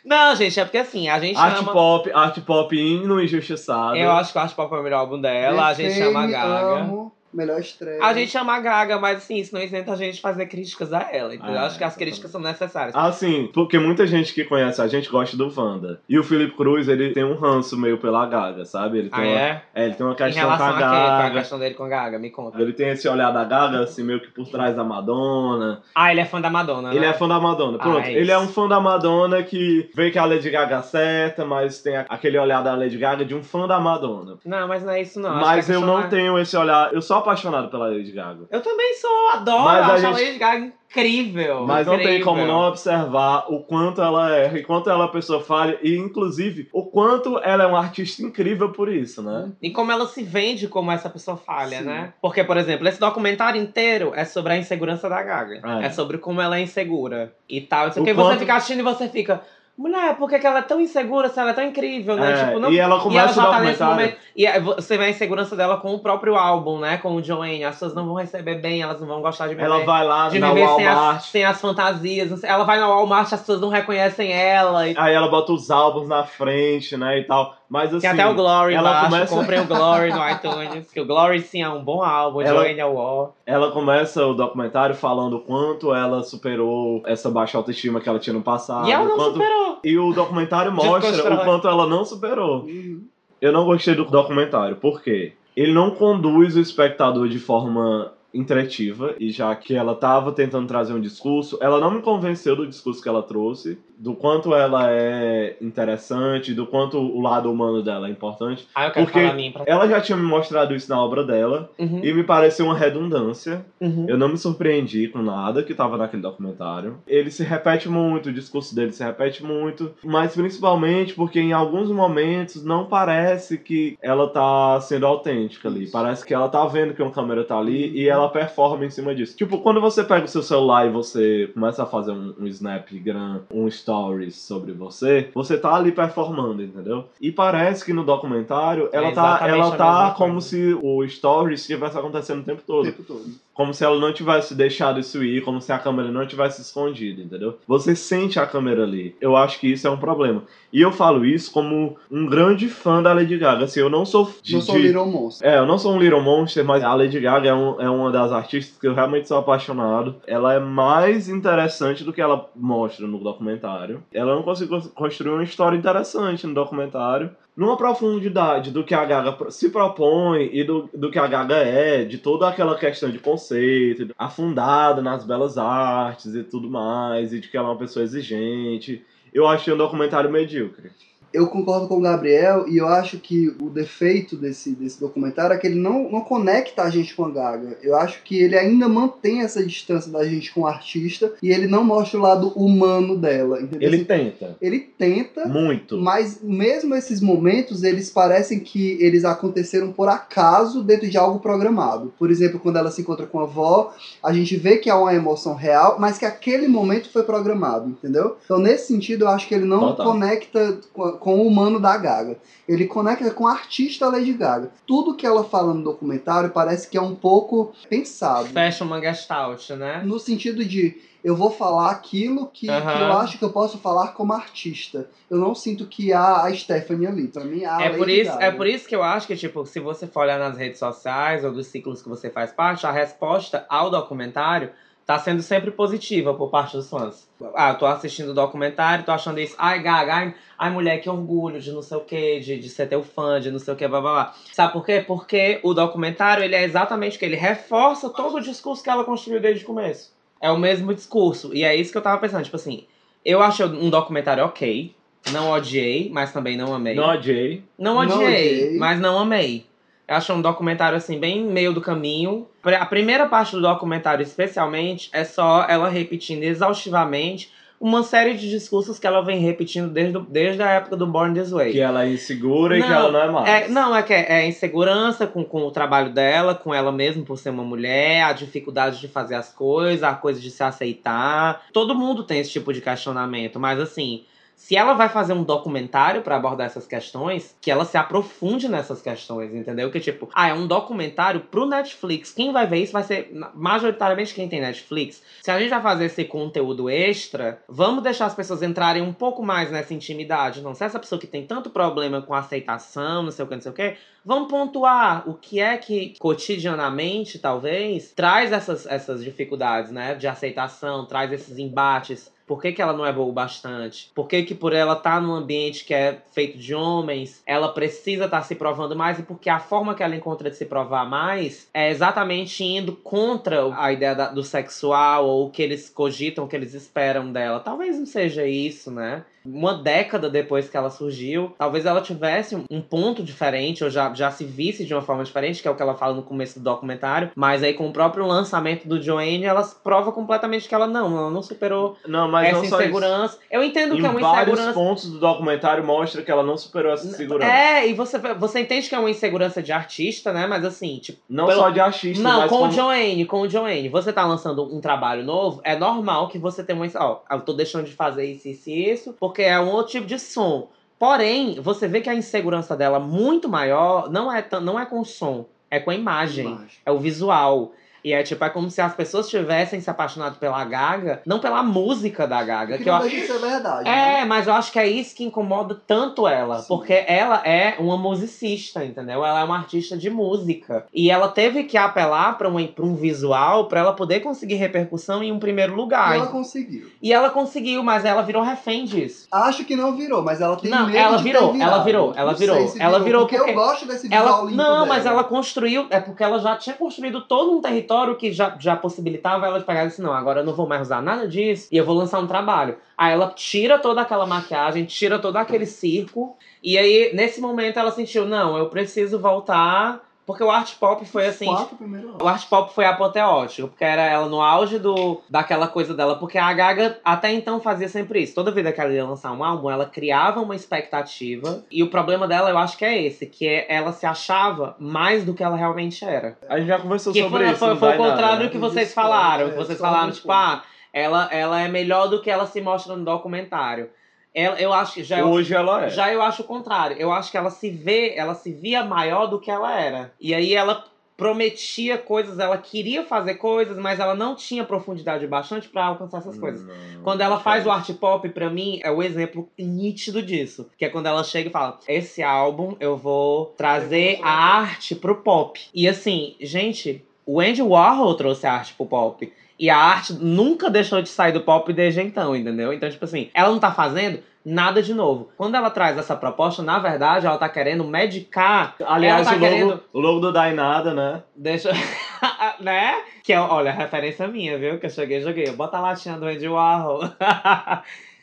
Não, gente, é porque assim, a gente Art ama. pop, art pop hino injustiçado. Eu acho que o Art Pop é o melhor álbum dela, a gente ama a Gaga. Amo, melhor estreia. A gente ama a Gaga, mas assim, isso não isenta a gente fazer críticas a ela, entendeu? Ah, acho que as críticas são necessárias. Assim, porque muita gente que conhece a gente gosta do Wanda. E o Felipe Cruz, ele tem um ranço meio pela Gaga, sabe? Ele tem, ah, uma, é? é, ele tem uma Em questão com a a quê? É a Gaga. questão dele com a Gaga? Me conta. Ele tem esse olhar da Gaga, assim, meio que por trás da Madonna. Ah, ele é fã da Madonna, Ele né? é fã da Madonna. Pronto, Ah, é ele é um fã da Madonna que vê que a Lady Gaga acerta, mas tem aquele olhar da Lady Gaga de um fã da Madonna. Não, mas não é isso não. Mas eu não é- tenho esse olhar. Eu sou apaixonado pela Lady Gaga. Eu também sou, adoro, Mas a acho a gente- Lady Gaga incrível. Mas não tem incrível. como não observar o quanto ela é, e quanto ela é uma pessoa falha, e inclusive o quanto ela é uma artista incrível por isso, né? E como ela se vende como essa pessoa falha, Sim. né? Porque, por exemplo, esse documentário inteiro é sobre a insegurança da Gaga. É. É, sobre como ela é insegura e tal. Isso O que quanto- você fica assistindo e você fica. Mulher, por que, ela é tão insegura se ela é tão incrível, né? É, Tipo, não- e ela começa já o tá nesse documentário- momento. E aí você vê a insegurança dela com o próprio álbum, né? Com o Joanne. As pessoas não vão receber bem, elas não vão gostar de me Ela ver. vai lá de na me ver sem Walmart, as, sem as fantasias. Ela vai na Walmart, as pessoas não reconhecem ela. E aí ela bota os álbuns na frente, né, e tal. Mas assim, tem até o Glory ela embaixo. começa- Comprei o Glory no iTunes. Que o Glory sim é um bom álbum. Ela- Joanne é o ó. ela começa o documentário falando o quanto ela superou essa baixa autoestima que ela tinha no passado. e ela não quanto- superou. E o documentário mostra o quanto ela não superou. Uhum. Eu não gostei do documentário, por quê? Ele não conduz o espectador de forma interativa, e já que ela tava tentando trazer um discurso, ela não me convenceu do discurso que ela trouxe. Do quanto ela é interessante, do quanto o lado humano dela é importante. Ah, eu quero Porque falar a minha pra... Ela já tinha me mostrado isso na obra dela Uhum, e me pareceu uma redundância. uhum. Eu não me surpreendi com nada que tava naquele documentário. Ele se repete muito, o discurso dele se repete muito, mas principalmente porque em alguns momentos não parece que ela tá sendo autêntica ali. Parece que ela tá vendo que uma câmera tá ali e ela performa em cima disso. Tipo, quando você pega o seu celular e você começa a fazer um, um Snapgram, um Stories sobre você, você tá ali performando, entendeu? E parece que no documentário ela É tá, ela tá como coisa. se o Stories estivesse acontecendo o tempo O todo tempo todo. Como se ela não tivesse deixado isso ir, como se a câmera não tivesse escondido, entendeu? Você sente a câmera ali. Eu acho que isso é um problema. E eu falo isso como um grande fã da Lady Gaga. Assim, eu não sou de, não sou um Little Monster. é, eu não sou um Little Monster, mas a Lady Gaga é, um- é uma das artistas que eu realmente sou apaixonado. Ela é mais interessante do que ela mostra no documentário. Ela não conseguiu construir uma história interessante no documentário. Numa profundidade do que a Gaga se propõe e do, do que a Gaga é, de toda aquela questão de conceito, afundada nas belas artes e tudo mais, e de que ela é uma pessoa exigente. Eu achei um documentário medíocre. Eu concordo com o Gabriel e eu acho que o defeito desse, desse documentário é que ele não, não conecta a gente com a Gaga. Eu acho que ele ainda mantém essa distância da gente com o artista e ele não mostra o lado humano dela, entendeu? Ele Assim, tenta. ele tenta, Muito. mas mesmo esses momentos, eles parecem que eles aconteceram por acaso dentro de algo programado. Por exemplo, quando ela se encontra com a avó, a gente vê que há uma emoção real, mas que aquele momento foi programado, entendeu? Então, nesse sentido, eu acho que ele não Total. conecta com, com o humano da Gaga. Ele conecta com a artista Lady Gaga. Tudo que ela fala no documentário parece que é um pouco pensado. Fecha uma gestalt, né? No sentido de eu vou falar aquilo que, que eu acho que eu posso falar como artista. Eu não sinto que há a Stephanie ali. Pra mim, há a É Lady por, isso, Gaga. é por isso que eu acho que, tipo, se você for olhar nas redes sociais ou dos ciclos que você faz parte, a resposta ao documentário tá sendo sempre positiva por parte dos fãs. Ah, eu tô assistindo o documentário, tô achando isso. Ai, Gaga, ai, ai, mulher, que orgulho de não sei o que, de, de ser teu fã, de não sei o que, blá blá blá. Sabe por quê? Porque o documentário, ele é exatamente o que? Ele reforça todo o discurso que ela construiu desde o começo. É o mesmo discurso. E é isso que eu tava pensando, tipo assim, eu achei um documentário ok, não odiei, mas também não amei. Não odiei. Não Não odiei, odiei. mas não amei. Eu achei um documentário, assim, bem meio do caminho. A primeira parte do documentário, especialmente, é só ela repetindo exaustivamente uma série de discursos que ela vem repetindo desde, desde a época do Born This Way. Que ela é insegura e que Não, ela não é mais. É, não, é que é, é insegurança com, com o trabalho dela, com ela mesma por ser uma mulher, a dificuldade de fazer as coisas, a coisa de se aceitar. Todo mundo tem esse tipo de questionamento, mas assim, se ela vai fazer um documentário pra abordar essas questões, que ela se aprofunde nessas questões, entendeu? Que tipo, ah, é um documentário pro Netflix. Quem vai ver isso vai ser majoritariamente quem tem Netflix. Se a gente vai fazer esse conteúdo extra, vamos deixar as pessoas entrarem um pouco mais nessa intimidade. Não, se essa pessoa que tem tanto problema com aceitação, não sei o que, não sei o que, vamos pontuar o que é que cotidianamente, talvez, traz essas, essas dificuldades, né? De aceitação, traz esses embates. Por que, que ela não é boa o bastante? Por que, que por ela estar num ambiente que é feito de homens, ela precisa estar se provando mais? E porque a forma que ela encontra de se provar mais é exatamente indo contra a ideia da- do sexual ou o que eles cogitam, o que eles esperam dela. Talvez não seja isso, né? Uma década depois que ela surgiu, talvez ela tivesse um- ponto diferente, ou já, já se visse de uma forma diferente, que é o que ela fala no começo do documentário. Mas aí, com o próprio lançamento do Joanne, ela prova completamente que ela não, ela não superou Não, mas essa não insegurança. Eu entendo Em que é uma vários insegurança. pontos do documentário mostra que ela não superou essa insegurança. É, e você, você entende que é uma insegurança de artista, né? Mas assim, tipo. Não pelo- só de artista, Não, mas com como... o Joanne, com o Joanne. Você tá lançando um trabalho novo, é normal que você tenha uma. Ó, eu tô deixando de fazer isso, isso e isso, porque é um outro tipo de som. Porém, você vê que a insegurança dela muito maior não é, não é com o som, é com a imagem. Imagem. É o visual. E é tipo, é como se as pessoas tivessem se apaixonado pela Gaga, não pela música da Gaga. Que que eu, deixa de ser verdade. né? é, mas eu acho que é isso que incomoda tanto ela. Sim. Porque ela é uma musicista, entendeu? Ela é uma artista de música. E ela teve que apelar pra um, pra um visual pra ela poder conseguir repercussão em um primeiro E lugar. ela conseguiu. E ela conseguiu, mas ela virou refém disso. Acho que não virou, mas ela tem Não, medo ela virou, ela virou, ela virou. se Ela virou porque, porque eu gosto desse visual Ela, não, dela. mas ela construiu. É porque ela já tinha construído todo um território laboratório que já, já possibilitava ela de pegar e não, agora eu não vou mais usar nada disso e eu vou lançar um trabalho. Aí ela tira toda aquela maquiagem, tira todo aquele circo, e aí, nesse momento, ela sentiu, não, eu preciso voltar. Porque o art pop foi assim. Quatro primeiros O art pop foi apoteótico, porque era ela no auge do, daquela coisa dela. Porque a Gaga até então fazia sempre isso. Toda vida que ela ia lançar um álbum, ela criava uma expectativa. E o problema dela, eu acho que é esse, que é ela se achava mais do que ela realmente era. A gente já conversou Que sobre foi, isso. foi, não foi o vai nada, contrário né? do que vocês falaram. é, que vocês falaram, do tipo, ah, ela, ela é melhor do que ela se mostra no documentário. Ela, eu acho que já. Hoje ela é. Já eu acho o contrário. Eu acho que ela se vê, ela se via maior do que ela era. E aí ela prometia coisas, ela queria fazer coisas, mas ela não tinha profundidade bastante pra alcançar essas coisas. Não, Quando ela faz o é art pop, pra mim, é o exemplo nítido disso. Que é quando ela chega e fala: Esse álbum eu vou trazer a arte pro pop. E assim, gente, o Andy Warhol trouxe a arte pro pop. E a arte nunca deixou de sair do pop desde então, entendeu? Então, tipo assim, ela não tá fazendo nada de novo. Quando ela traz essa proposta, na verdade, ela tá querendo medicar. Aliás, tá o, logo, querendo- o logo do Dainada, né? Deixa. né? Que é, olha, referência minha, viu? Que eu cheguei e joguei. Bota a latinha do Andy Warhol.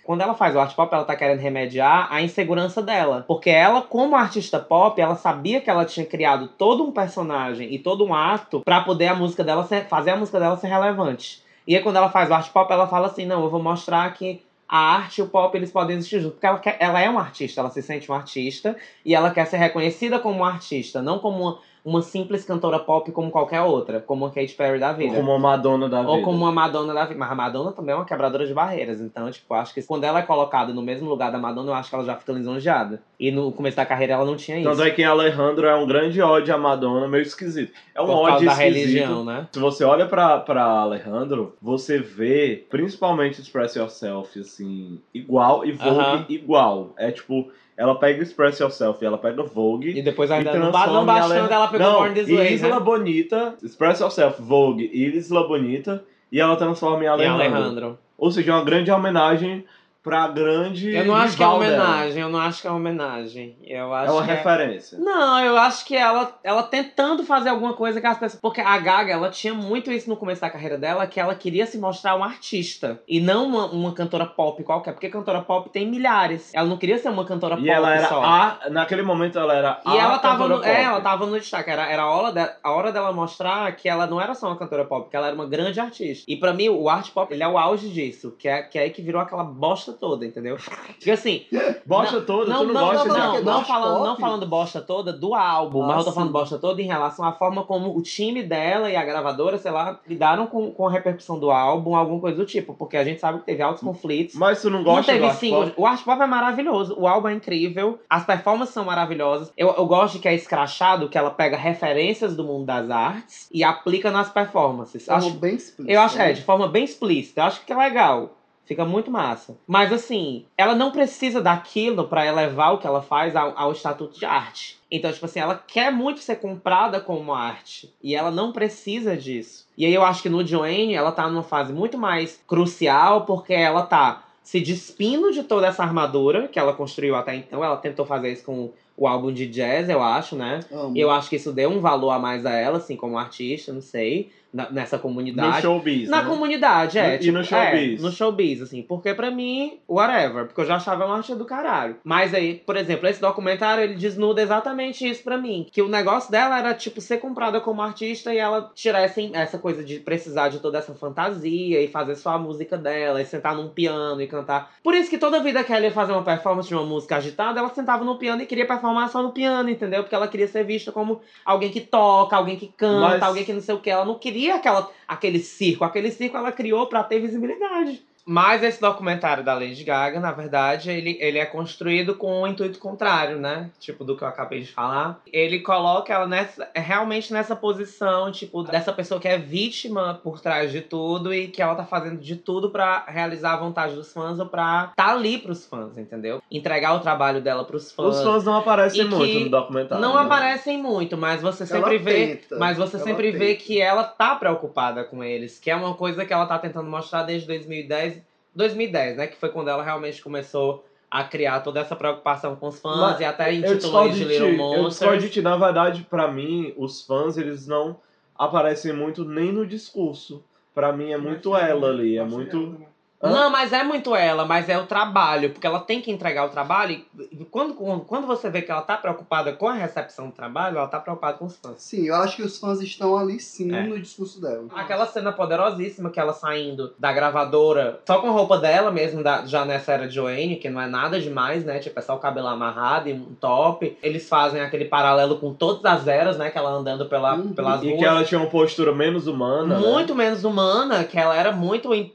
Quando ela faz o art pop, ela tá querendo remediar a insegurança dela. Porque ela, como artista pop, ela sabia que ela tinha criado todo um personagem e todo um ato pra poder a música dela ser, fazer a música dela ser relevante. E aí quando ela faz o art pop, ela fala assim: não, eu vou mostrar que a arte e o pop eles podem existir juntos. Porque ela, quer- ela é uma artista, ela se sente uma artista e ela quer ser reconhecida como uma artista, não como uma, uma simples cantora pop como qualquer outra, como a Katy Perry da vida. Ou como a Madonna da vida. Ou como uma Madonna da vida. Mas a Madonna também é uma quebradora de barreiras. Então, tipo, acho que quando ela é colocada no mesmo lugar da Madonna, eu acho que ela já fica lisonjeada. E no começo da carreira ela não tinha isso. Tanto é que em Alejandro é um grande ódio à Madonna, meio esquisito. É um por causa ódio da esquisito. religião, né? Se você olha pra, pra Alejandro, você vê, principalmente Express Yourself, assim, igual e Vogue Aham. igual. É tipo, ela pega Express Yourself e ela pega Vogue. E depois e ainda ba- transforma não em bastando, Ale- ela pegou Não, Born This Way, Isla né? Bonita, Express Yourself, Vogue e Isla Bonita, e ela transforma em Em Alejandro. Alejandro. Ou seja, uma grande homenagem pra grande Eu não acho que é rival dela. homenagem, eu não acho que é homenagem. Eu acho É uma referência. Não, eu acho que ela, ela tentando fazer alguma coisa que as pessoas. Porque a Gaga, ela tinha muito isso no começo da carreira dela, que ela queria se mostrar uma artista. E não uma, uma cantora pop qualquer. Porque cantora pop tem milhares. Ela não queria ser uma cantora E pop ela era só. a. Naquele momento ela era a. E ela tava, no, é, pop. ela tava no destaque. Era, era a, hora de- a hora dela mostrar que ela não era só uma cantora pop, que ela era uma grande artista. E pra mim, o art pop, ele é o auge disso. Que é, que é aí que virou aquela bosta toda, entendeu? Porque assim, Bosta toda, não, tu não, não, gosta não, não, não falando, não falando bosta toda do álbum, Ah, mas eu tô sim. falando bosta toda em relação à forma como o time dela e a gravadora, sei lá, lidaram com, com a repercussão do álbum, alguma coisa do tipo, porque a gente sabe que teve altos conflitos. Mas tu não Não gosta do teve pop? O art pop é maravilhoso, o álbum é incrível, as performances são maravilhosas. Eu, eu gosto de que é escrachado, que ela pega referências do mundo das artes e aplica nas performances. Forma Acho, bem explícita. eu acho, é, né? de forma bem explícita. Eu acho que é legal. Fica muito massa. Mas assim, ela não precisa daquilo pra elevar o que ela faz ao, ao estatuto de arte. Então, tipo assim, ela quer muito ser comprada como arte. E ela não precisa disso. E aí eu acho que no Joanne, ela tá numa fase muito mais crucial, porque ela tá se despindo de toda essa armadura que ela construiu até então. Ela tentou fazer isso com o álbum de jazz, eu acho, né? Amo. Eu acho que isso deu um valor a mais a ela, assim, como artista, não sei, na- nessa No comunidade. showbiz, Na né? comunidade, é. No- e tipo, no showbiz? É, no showbiz, assim. Porque pra mim, whatever. Porque eu já achava uma artista do caralho. Mas aí, por exemplo, esse documentário, ele desnuda exatamente isso pra mim. Que o negócio dela era, tipo, ser comprada como artista e ela tirar essa, essa coisa de precisar de toda essa fantasia e fazer só a música dela e sentar num piano e cantar. Por isso que toda vida que ela ia fazer uma performance de uma música agitada, ela sentava no piano e queria performar só no piano, entendeu? Porque ela queria ser vista como alguém que toca, alguém que canta, Mas- alguém que não sei o que. Ela não queria aquela, aquele circo. Aquele circo ela criou pra ter visibilidade. Mas esse documentário da Lady Gaga, na verdade, ele, ele é construído com o intuito contrário, né? Tipo, do que eu acabei de falar. Ele coloca ela nessa, realmente nessa posição, tipo, dessa pessoa que é vítima por trás de tudo e que ela tá fazendo de tudo pra realizar a vontade dos fãs ou pra tá ali pros fãs, entendeu? Entregar o trabalho dela pros fãs. Os fãs não aparecem muito no documentário. Não né? aparecem muito, mas você Ela sempre vê. tenta, Mas você ela sempre vê tenta. que ela tá preocupada com eles. Que é uma coisa que ela tá tentando mostrar desde 2010. 2010, né? Que foi quando ela realmente começou a criar toda essa preocupação com os fãs Mas e até intitulou de. Little Eu discordo de Monsters. ti. Na verdade, pra mim, os fãs, eles não aparecem muito nem no discurso. Pra mim é muito ela ali, é muito. Hã? Não, mas é muito ela, mas é o trabalho, porque ela tem que entregar o trabalho. E quando, quando, quando você vê que ela tá preocupada com a recepção do trabalho, ela tá preocupada com os fãs. Sim, eu acho que os fãs estão ali sim É. no discurso dela. Aquela cena poderosíssima que ela saindo da gravadora, só com a roupa dela mesmo, da- já nessa era de Joanne, que não é nada demais, né? Tipo, é só o cabelo amarrado e um top. Eles fazem aquele paralelo com todas as eras, né? Que ela andando pela, Uhum. pelas E ruas. que ela tinha uma postura menos humana. né? muito menos humana, que ela era muito em-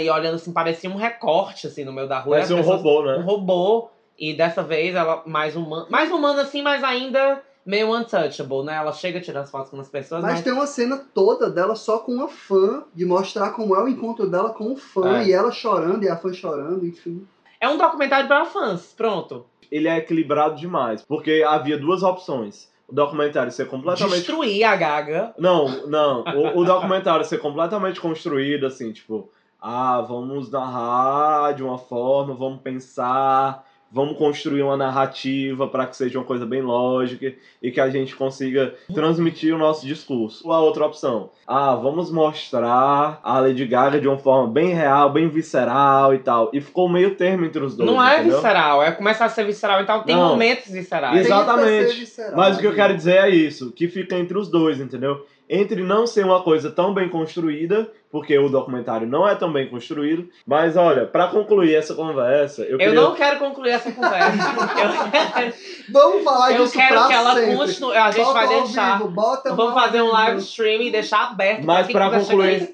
e olhando assim, parecia um recorte assim no meio da rua. E Parece as um pessoas- robô, Um né? robô. E dessa vez ela mais humana. Mais humana assim, mas ainda meio untouchable, né? Ela chega tirando as fotos com as pessoas, Mas mas. tem uma cena toda dela só com uma fã, de mostrar como é o encontro dela com o fã, É. e ela chorando, e a fã chorando, enfim. É um documentário para fãs. Pronto. Ele é equilibrado demais. Porque havia duas opções. O documentário ser completamente Destruir a Gaga. Não, não. O, o documentário ser completamente construído, assim, tipo, ah, vamos narrar de uma forma, vamos pensar, vamos construir uma narrativa para que seja uma coisa bem lógica e que a gente consiga transmitir o nosso discurso. Ou a outra opção, ah, vamos mostrar a Lady Gaga de uma forma bem real, bem visceral e tal. E ficou meio termo entre os dois. não é entendeu? visceral, é começar a ser visceral e tal. Tem Não. momentos viscerais. Exatamente. Tem que ser visceral, Mas o que eu né? quero dizer é isso, que fica entre os dois, entendeu? Entre não ser uma coisa tão bem construída, porque o documentário não é tão bem construído, mas olha, pra concluir essa conversa, eu, Eu queria não quero concluir essa conversa. eu quero, Vamos falar eu disso quero pra que ela sempre. continue. A gente Bota vai deixar. vivo, bota Vamos fazer um live stream e deixar aberto. Mas quiser concluir-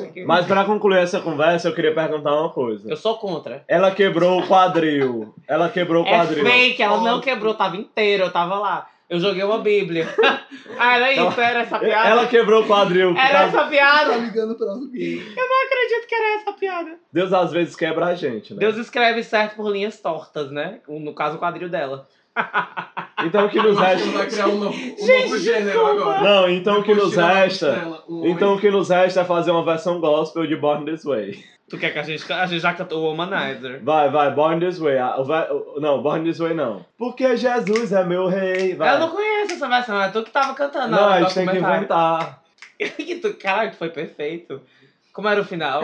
aqui. Mas pra concluir essa conversa, eu queria perguntar uma coisa. Eu sou contra. Ela quebrou o quadril. Ela quebrou o É quadril. fake, ela não quebrou, tava inteiro, eu tava lá. Eu joguei uma bíblia. ah, era isso, era essa piada? Ela quebrou o quadril. Era essa Tá piada? ligando pra alguém. Não acredito que era essa piada. Deus às vezes quebra a gente, né? Deus escreve certo por linhas tortas, né? No caso, o quadril dela. Então o que nos resta. vai criar um novo, um Gente, novo gênero desculpa. agora. Não, então o que nos resta. Então o que nos resta é fazer uma versão gospel de Born This Way. Tu quer que a gente. A gente já cantou o Womanizer. Vai, vai, Born This Way. Não, Born This Way não. Porque Jesus é meu rei. Vai. Eu não conheço essa versão, é tu que tava cantando. Não, a do gente tem que inventar. Que tu- Caralho, foi perfeito. Como era o final?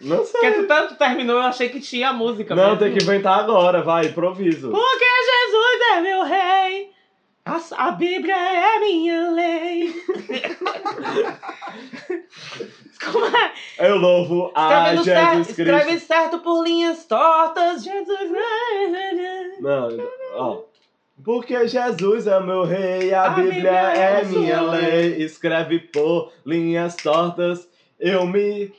Não sei. Porque tu tanto terminou, eu achei que tinha a música. Não, mesmo. tem que inventar agora, vai, improviso. Porque Jesus é meu rei. A, a Bíblia é minha lei. Como é? Eu louvo a Escreve, Jesus certo, Cristo. escreve certo por linhas tortas. Jesus. Não, ó. Porque Jesus é meu rei, a, A Bíblia, Bíblia é é minha lei. Escreve por linhas tortas, eu me.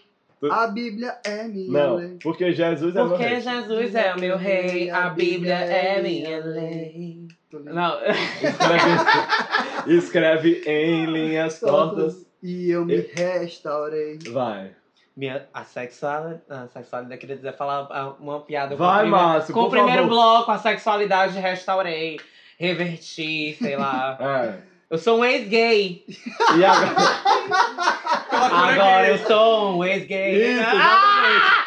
A Bíblia é minha Não, lei. porque Jesus é meu Porque rei. Jesus é o meu rei, a Bíblia é minha lei. Não, Escreve, escreve em linhas tortas. E eu me restaurei. Vai. minha, a sexualidade, a sexualidade, queria dizer, falar ah, uma piada com Vai, o primeiro, Márcio, com o primeiro favor. bloco, a sexualidade restaurei, reverti, sei lá. É. Eu sou um ex-gay. E agora. Agora eu sou um ex-gay. Isso, ah!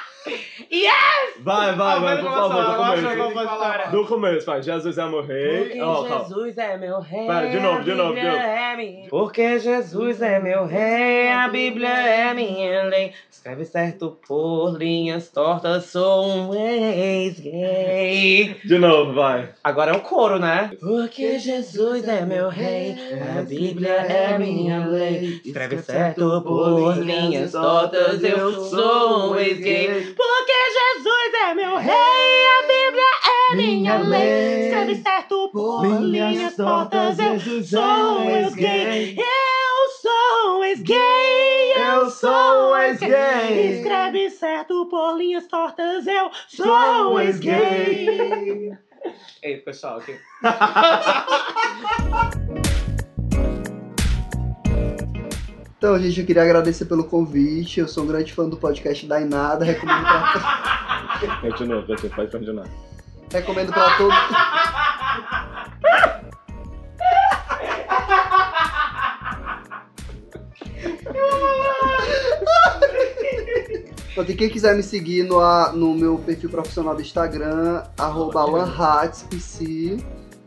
Yes! Vai, vai, vai, por favor, do começo. Do começo, vai. Jesus é meu rei. Porque calma. Jesus é meu rei. Pera, de novo, de novo, de novo. é Porque Jesus é meu rei, a Bíblia é minha lei. Escreve certo por linhas tortas, sou um ex-gay. De novo, vai. Agora é o coro, né? Porque Jesus é meu rei, a Bíblia é minha lei. Escreve certo por linhas tortas, eu sou um ex-gay. Porque Jesus é meu rei, a Bíblia é minha lei. Escreve certo por linhas tortas, eu sou um ex-gay. Eu sou um ex-gay. Eu sou um ex-gay. Escreve certo por linhas tortas, eu sou um ex-gay. Ei, pessoal, aqui. Então, gente, eu queria agradecer pelo convite. Eu sou um grande fã do podcast da Inada. Recomendo pra, Continua, continua, pode continuar. recomendo pra todos. Pronto, e quem quiser me seguir no, a- no meu perfil profissional do Instagram, arroba alanhatspc.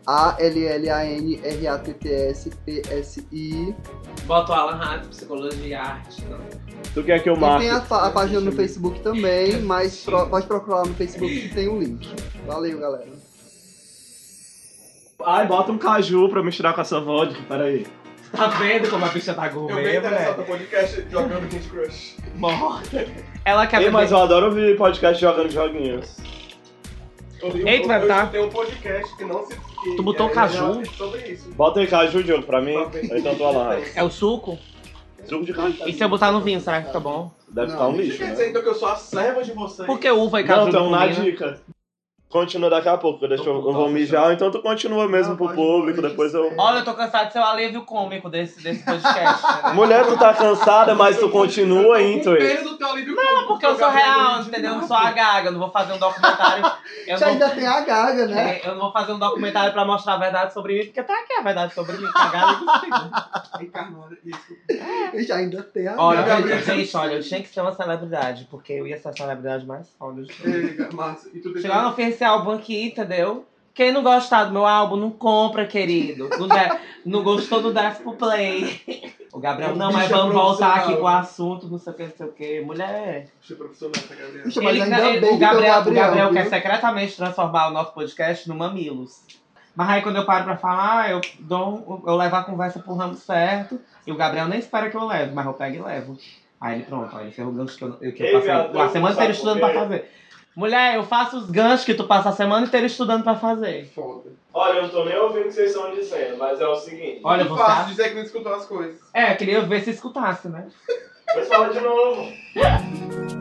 A-L-L-A-N-R-A-T-T-S-P-S-I. Bota o Alan Rato, Psicologia e Arte. Não. Tu quer que eu E marque? tem a, a página no Facebook também, mas pro- pode procurar lá no Facebook que tem o link. Valeu, galera. Ai, bota um caju pra misturar com essa vodka, peraí. Tá vendo como a bicha tá Eu bem gourmet, interessado mulher? no podcast jogando Candy Crush. Morta. Ela quer Ei, beber. mas eu adoro ouvir podcast jogando joguinhos. Ei, tu vai botar? escutei um podcast que não se. que Tu botou é caju? Sobre isso. Bota aí caju, Diogo, pra mim. Ou então tu lá. É o suco? Suco de caju. E se eu botar no vinho, será que fica bom? Deve Não, ficar um Isso lixo, quer né? dizer então que eu sou a serva de vocês? Por que uva e caju Não, então não na dica. Continua daqui a pouco, deixa eu, eu vou mijar, então tu continua mesmo Não, pro pode- público, pode depois eu... Olha, eu tô cansado de ser o alívio cômico desse, desse podcast. né? Mulher, tu tá cansada, mas tu continua aí, tu. Não, porque eu sou real, entendeu? Eu não sou a gaga, eu não vou fazer um documentário. Eu Você não, ainda tem a gaga, né? é, eu não vou fazer um documentário pra mostrar a verdade sobre mim, porque tá aqui a verdade sobre mim, cagada e cuspida. Encarnada, isso. Ele ainda tem a Olha, gaga. gente, gente, olha, eu tinha que ser uma celebridade, porque eu ia ser a celebridade mais foda de todas. Ei, Márcia, e tu tem Chegar no oferecer álbum aqui, entendeu? Quem não gostar do meu álbum, não compra, querido. Não, der- não gostou, não desce pro play. O Gabriel, O não, mas vamos voltar aqui profissional. pro assunto, não sei o que, não sei o que. Mulher. Deixa eu profissional, tá, Gabriel? Mas Ele- ainda ele- bem o que tem Gabriel, o o Gabriel viu? quer secretamente transformar o nosso podcast no Mamilos. Mas aí quando eu paro pra falar, eu, dou, eu levo a conversa pro ramo certo. E o Gabriel nem espera que eu leve, mas eu pego e levo. Aí ele, pronto, aí ele fez o gancho que eu, que eu Ei, passei a semana inteira estudando pra fazer. Mulher, eu faço os ganchos que tu passa a semana inteira estudando pra fazer. Foda. Olha, eu não tô nem ouvindo o que vocês estão dizendo, mas é o seguinte. Olha, Muito você fácil acha- dizer que não escutou as coisas. É, eu queria ver se escutasse, né? Depois fala de novo.